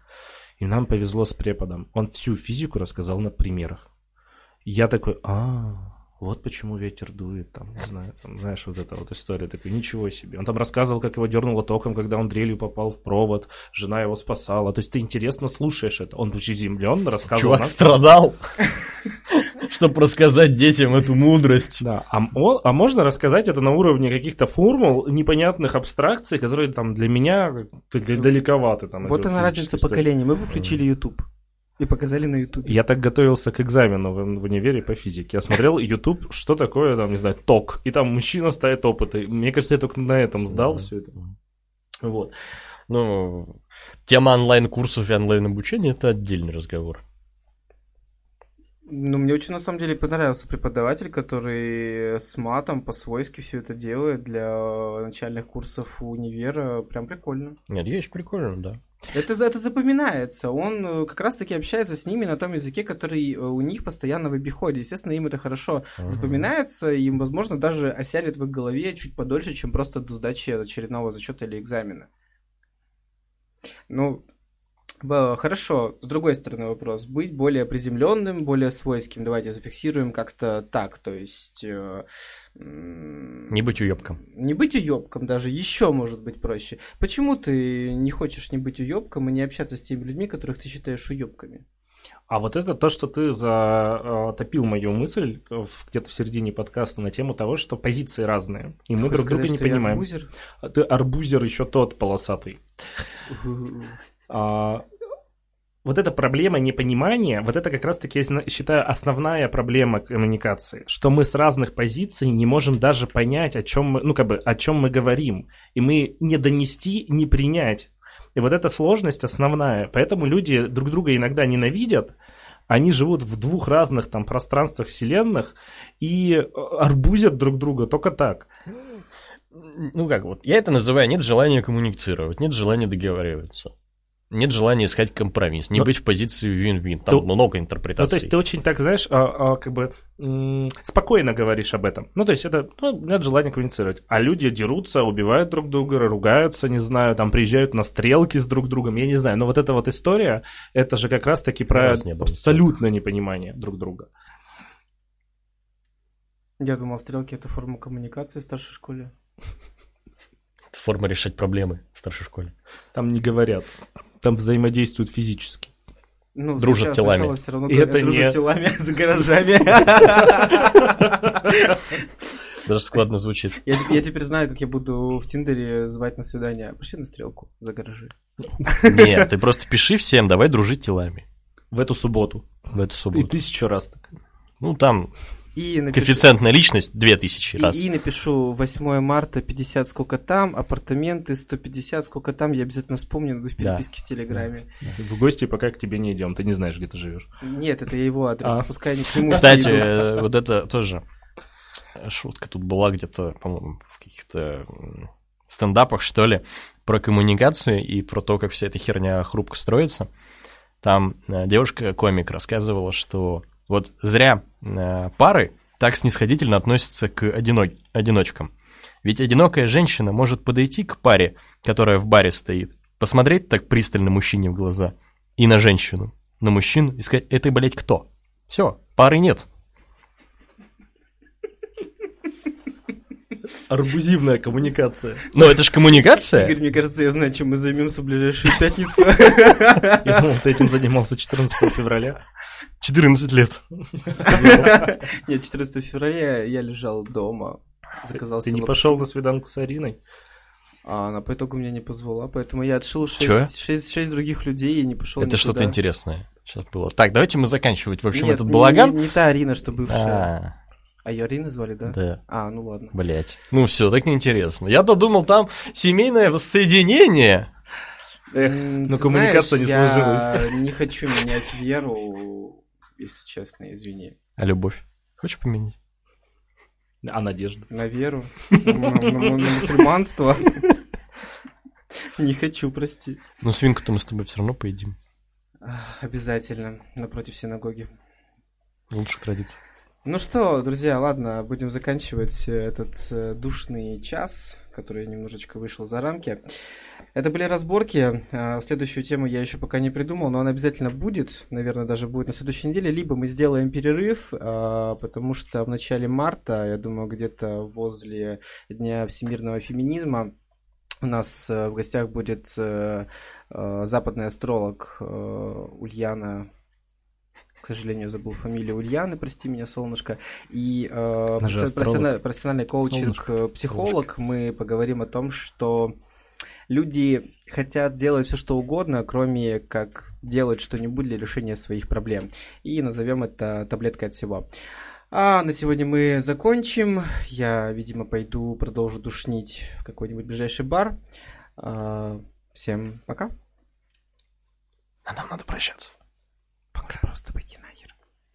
И нам повезло с преподом. Он всю физику рассказал на примерах. Я такой, а, вот почему ветер дует, там, не знаю, там, знаешь, вот эта вот история, такой, ничего себе. Он там рассказывал, как его дернуло током, когда он дрелью попал в провод, жена его спасала. То есть ты интересно слушаешь это. Он приземленно рассказывал Чувак нам, страдал, чтобы рассказать детям эту мудрость. Да, а, а можно рассказать это на уровне каких-то формул, непонятных абстракций, которые там для меня далековаты. Там, вот она разница поколений. Мы бы включили YouTube и показали на YouTube. Я так готовился к экзамену в, в универе по физике. Я смотрел YouTube, что такое, там, не знаю, ток. И там мужчина ставит опыты. Мне кажется, я только на этом сдал все это. Вот. Ну, тема онлайн-курсов и онлайн-обучения – это отдельный разговор. Ну, мне очень на самом деле понравился преподаватель, который с матом по-свойски все это делает для начальных курсов универа. Прям прикольно. Нет, есть прикольно, да. Это, это запоминается. Он э, как раз-таки общается с ними на том языке, который э, у них постоянно в обиходе. Естественно, им это хорошо Ага. запоминается, и, возможно, даже осялит в их голове чуть подольше, чем просто до сдачи очередного зачета или экзамена. Ну, Хорошо, с другой стороны вопрос. Быть более приземленным, более свойским. Давайте зафиксируем как-то так. То есть... э, Не быть уебком. Не быть уебком даже, еще может быть проще. Почему ты не хочешь не быть уебком и не общаться с теми людьми, которых ты считаешь уебками? А вот это то, что ты затопил мою мысль э, где-то в середине подкаста на тему того, что позиции разные, и мы Хочешь друг друга сказать, не что я понимаем. арбузер? А Ты арбузер еще тот полосатый. А, вот эта проблема непонимания, вот это как раз-таки, я считаю, основная проблема коммуникации, что мы с разных позиций не можем даже понять, о чем мы, ну, как бы, о чем мы говорим, и мы не донести, не принять. И вот эта сложность основная, поэтому люди друг друга иногда ненавидят, они живут в двух разных там пространствах вселенных и э, арбузят друг друга только так. Ну как вот, я это называю нет желания коммуницировать, нет желания договариваться. Нет желания искать компромисс, не Но- быть в позиции win-win. Там То- много Ну, интерпретаций. то есть ты очень так, знаешь, а, а, как бы м, спокойно говоришь об этом. Ну, то есть это, ну, нет желания коммуницировать. А люди дерутся, убивают друг друга, ругаются, не знаю, там приезжают на стрелки с друг другом, я не знаю. Но вот эта вот история, это же как раз-таки про раз не абсолютное непонимание друг друга. Я думал, стрелки это форма коммуникации в старшей школе. Это форма решать проблемы в старшей школе. Там не говорят, там взаимодействуют физически. Ну, Дружат сначала- телами. сначала всё равно И это дружат не- телами за гаражами. Даже складно звучит. Я, я теперь знаю, как я буду в Тиндере звать на свидание. Пошли на стрелку за гаражи. Нет, ты просто пиши всем, давай дружить телами В эту субботу. в эту И субботу. тысячу раз так. Ну там И напишу, коэффициентная личность 2000 раз. и, и напишу 8 марта 50 сколько там, апартаменты 150 сколько там, я обязательно вспомню, найду в Да. переписке в Телеграме. В гости пока к тебе не идем, ты не знаешь, где ты живешь. Нет, это его адрес, А. пускай они к нему Кстати, э, вот это тоже шутка тут была где-то, по-моему, в каких-то стендапах, что ли, про коммуникацию и про то, как вся эта херня хрупко строится. Там э, девушка-комик рассказывала, что вот зря э, пары так снисходительно относятся к одино- одиночкам. Ведь одинокая женщина может подойти к паре, которая в баре стоит, посмотреть так пристально мужчине в глаза и на женщину, на мужчину и сказать, это, блядь, кто? Все, пары нет. Арбузивная коммуникация. Но это же коммуникация. Игорь, мне кажется, я знаю, чем мы займемся в ближайшую пятницу. Я думал, ты этим занимался 14 февраля. 14 лет. Нет, 14 февраля я лежал дома, заказал Ты не пошел на свиданку с Ариной? А она по итогу меня не позвала, поэтому я отшил Чё? 6, других людей и не пошел Это что-то интересное. Сейчас было. Так, давайте мы заканчивать, в общем, Нет, этот не- балаган. Не, не та Арина, что бывшая. А, А ее Ариной звали, да? да, А, ну ладно. блять. Ну все, так неинтересно. Я-то думал, там семейное воссоединение. Эх, но коммуникация не знаешь, сложилась. Я не хочу менять веру, если честно, извини. А любовь? Хочешь поменять? А надежда? На веру, на, мусульманство. Не хочу, прости. Ну, свинку-то мы с тобой все равно поедим. Обязательно, напротив синагоги. Лучше традиция. Ну что, друзья, ладно, будем заканчивать э, этот э, душный час, который немножечко вышел за рамки. Это были разборки. А, Следующую тему я еще пока не придумал, но она обязательно будет. Наверное, даже будет на следующей неделе. Либо мы сделаем перерыв, а, потому что в начале марта, я думаю, где-то возле Дня всемирного феминизма, у нас э, в гостях будет э, э, западный астролог Ульяна к сожалению, забыл фамилию Ульяны, прости меня, солнышко. И э, профессиональный, профессиональный коучинг, Солнышко, э, психолог. Мы поговорим о том, что люди хотят делать все, что угодно, кроме как делать что-нибудь для решения своих проблем. И назовем это таблеткой от всего. А на сегодня мы закончим. Я, видимо, пойду продолжу душнить в какой-нибудь ближайший бар. А, Всем пока. А нам надо прощаться. Пока. Просто пойти нахер.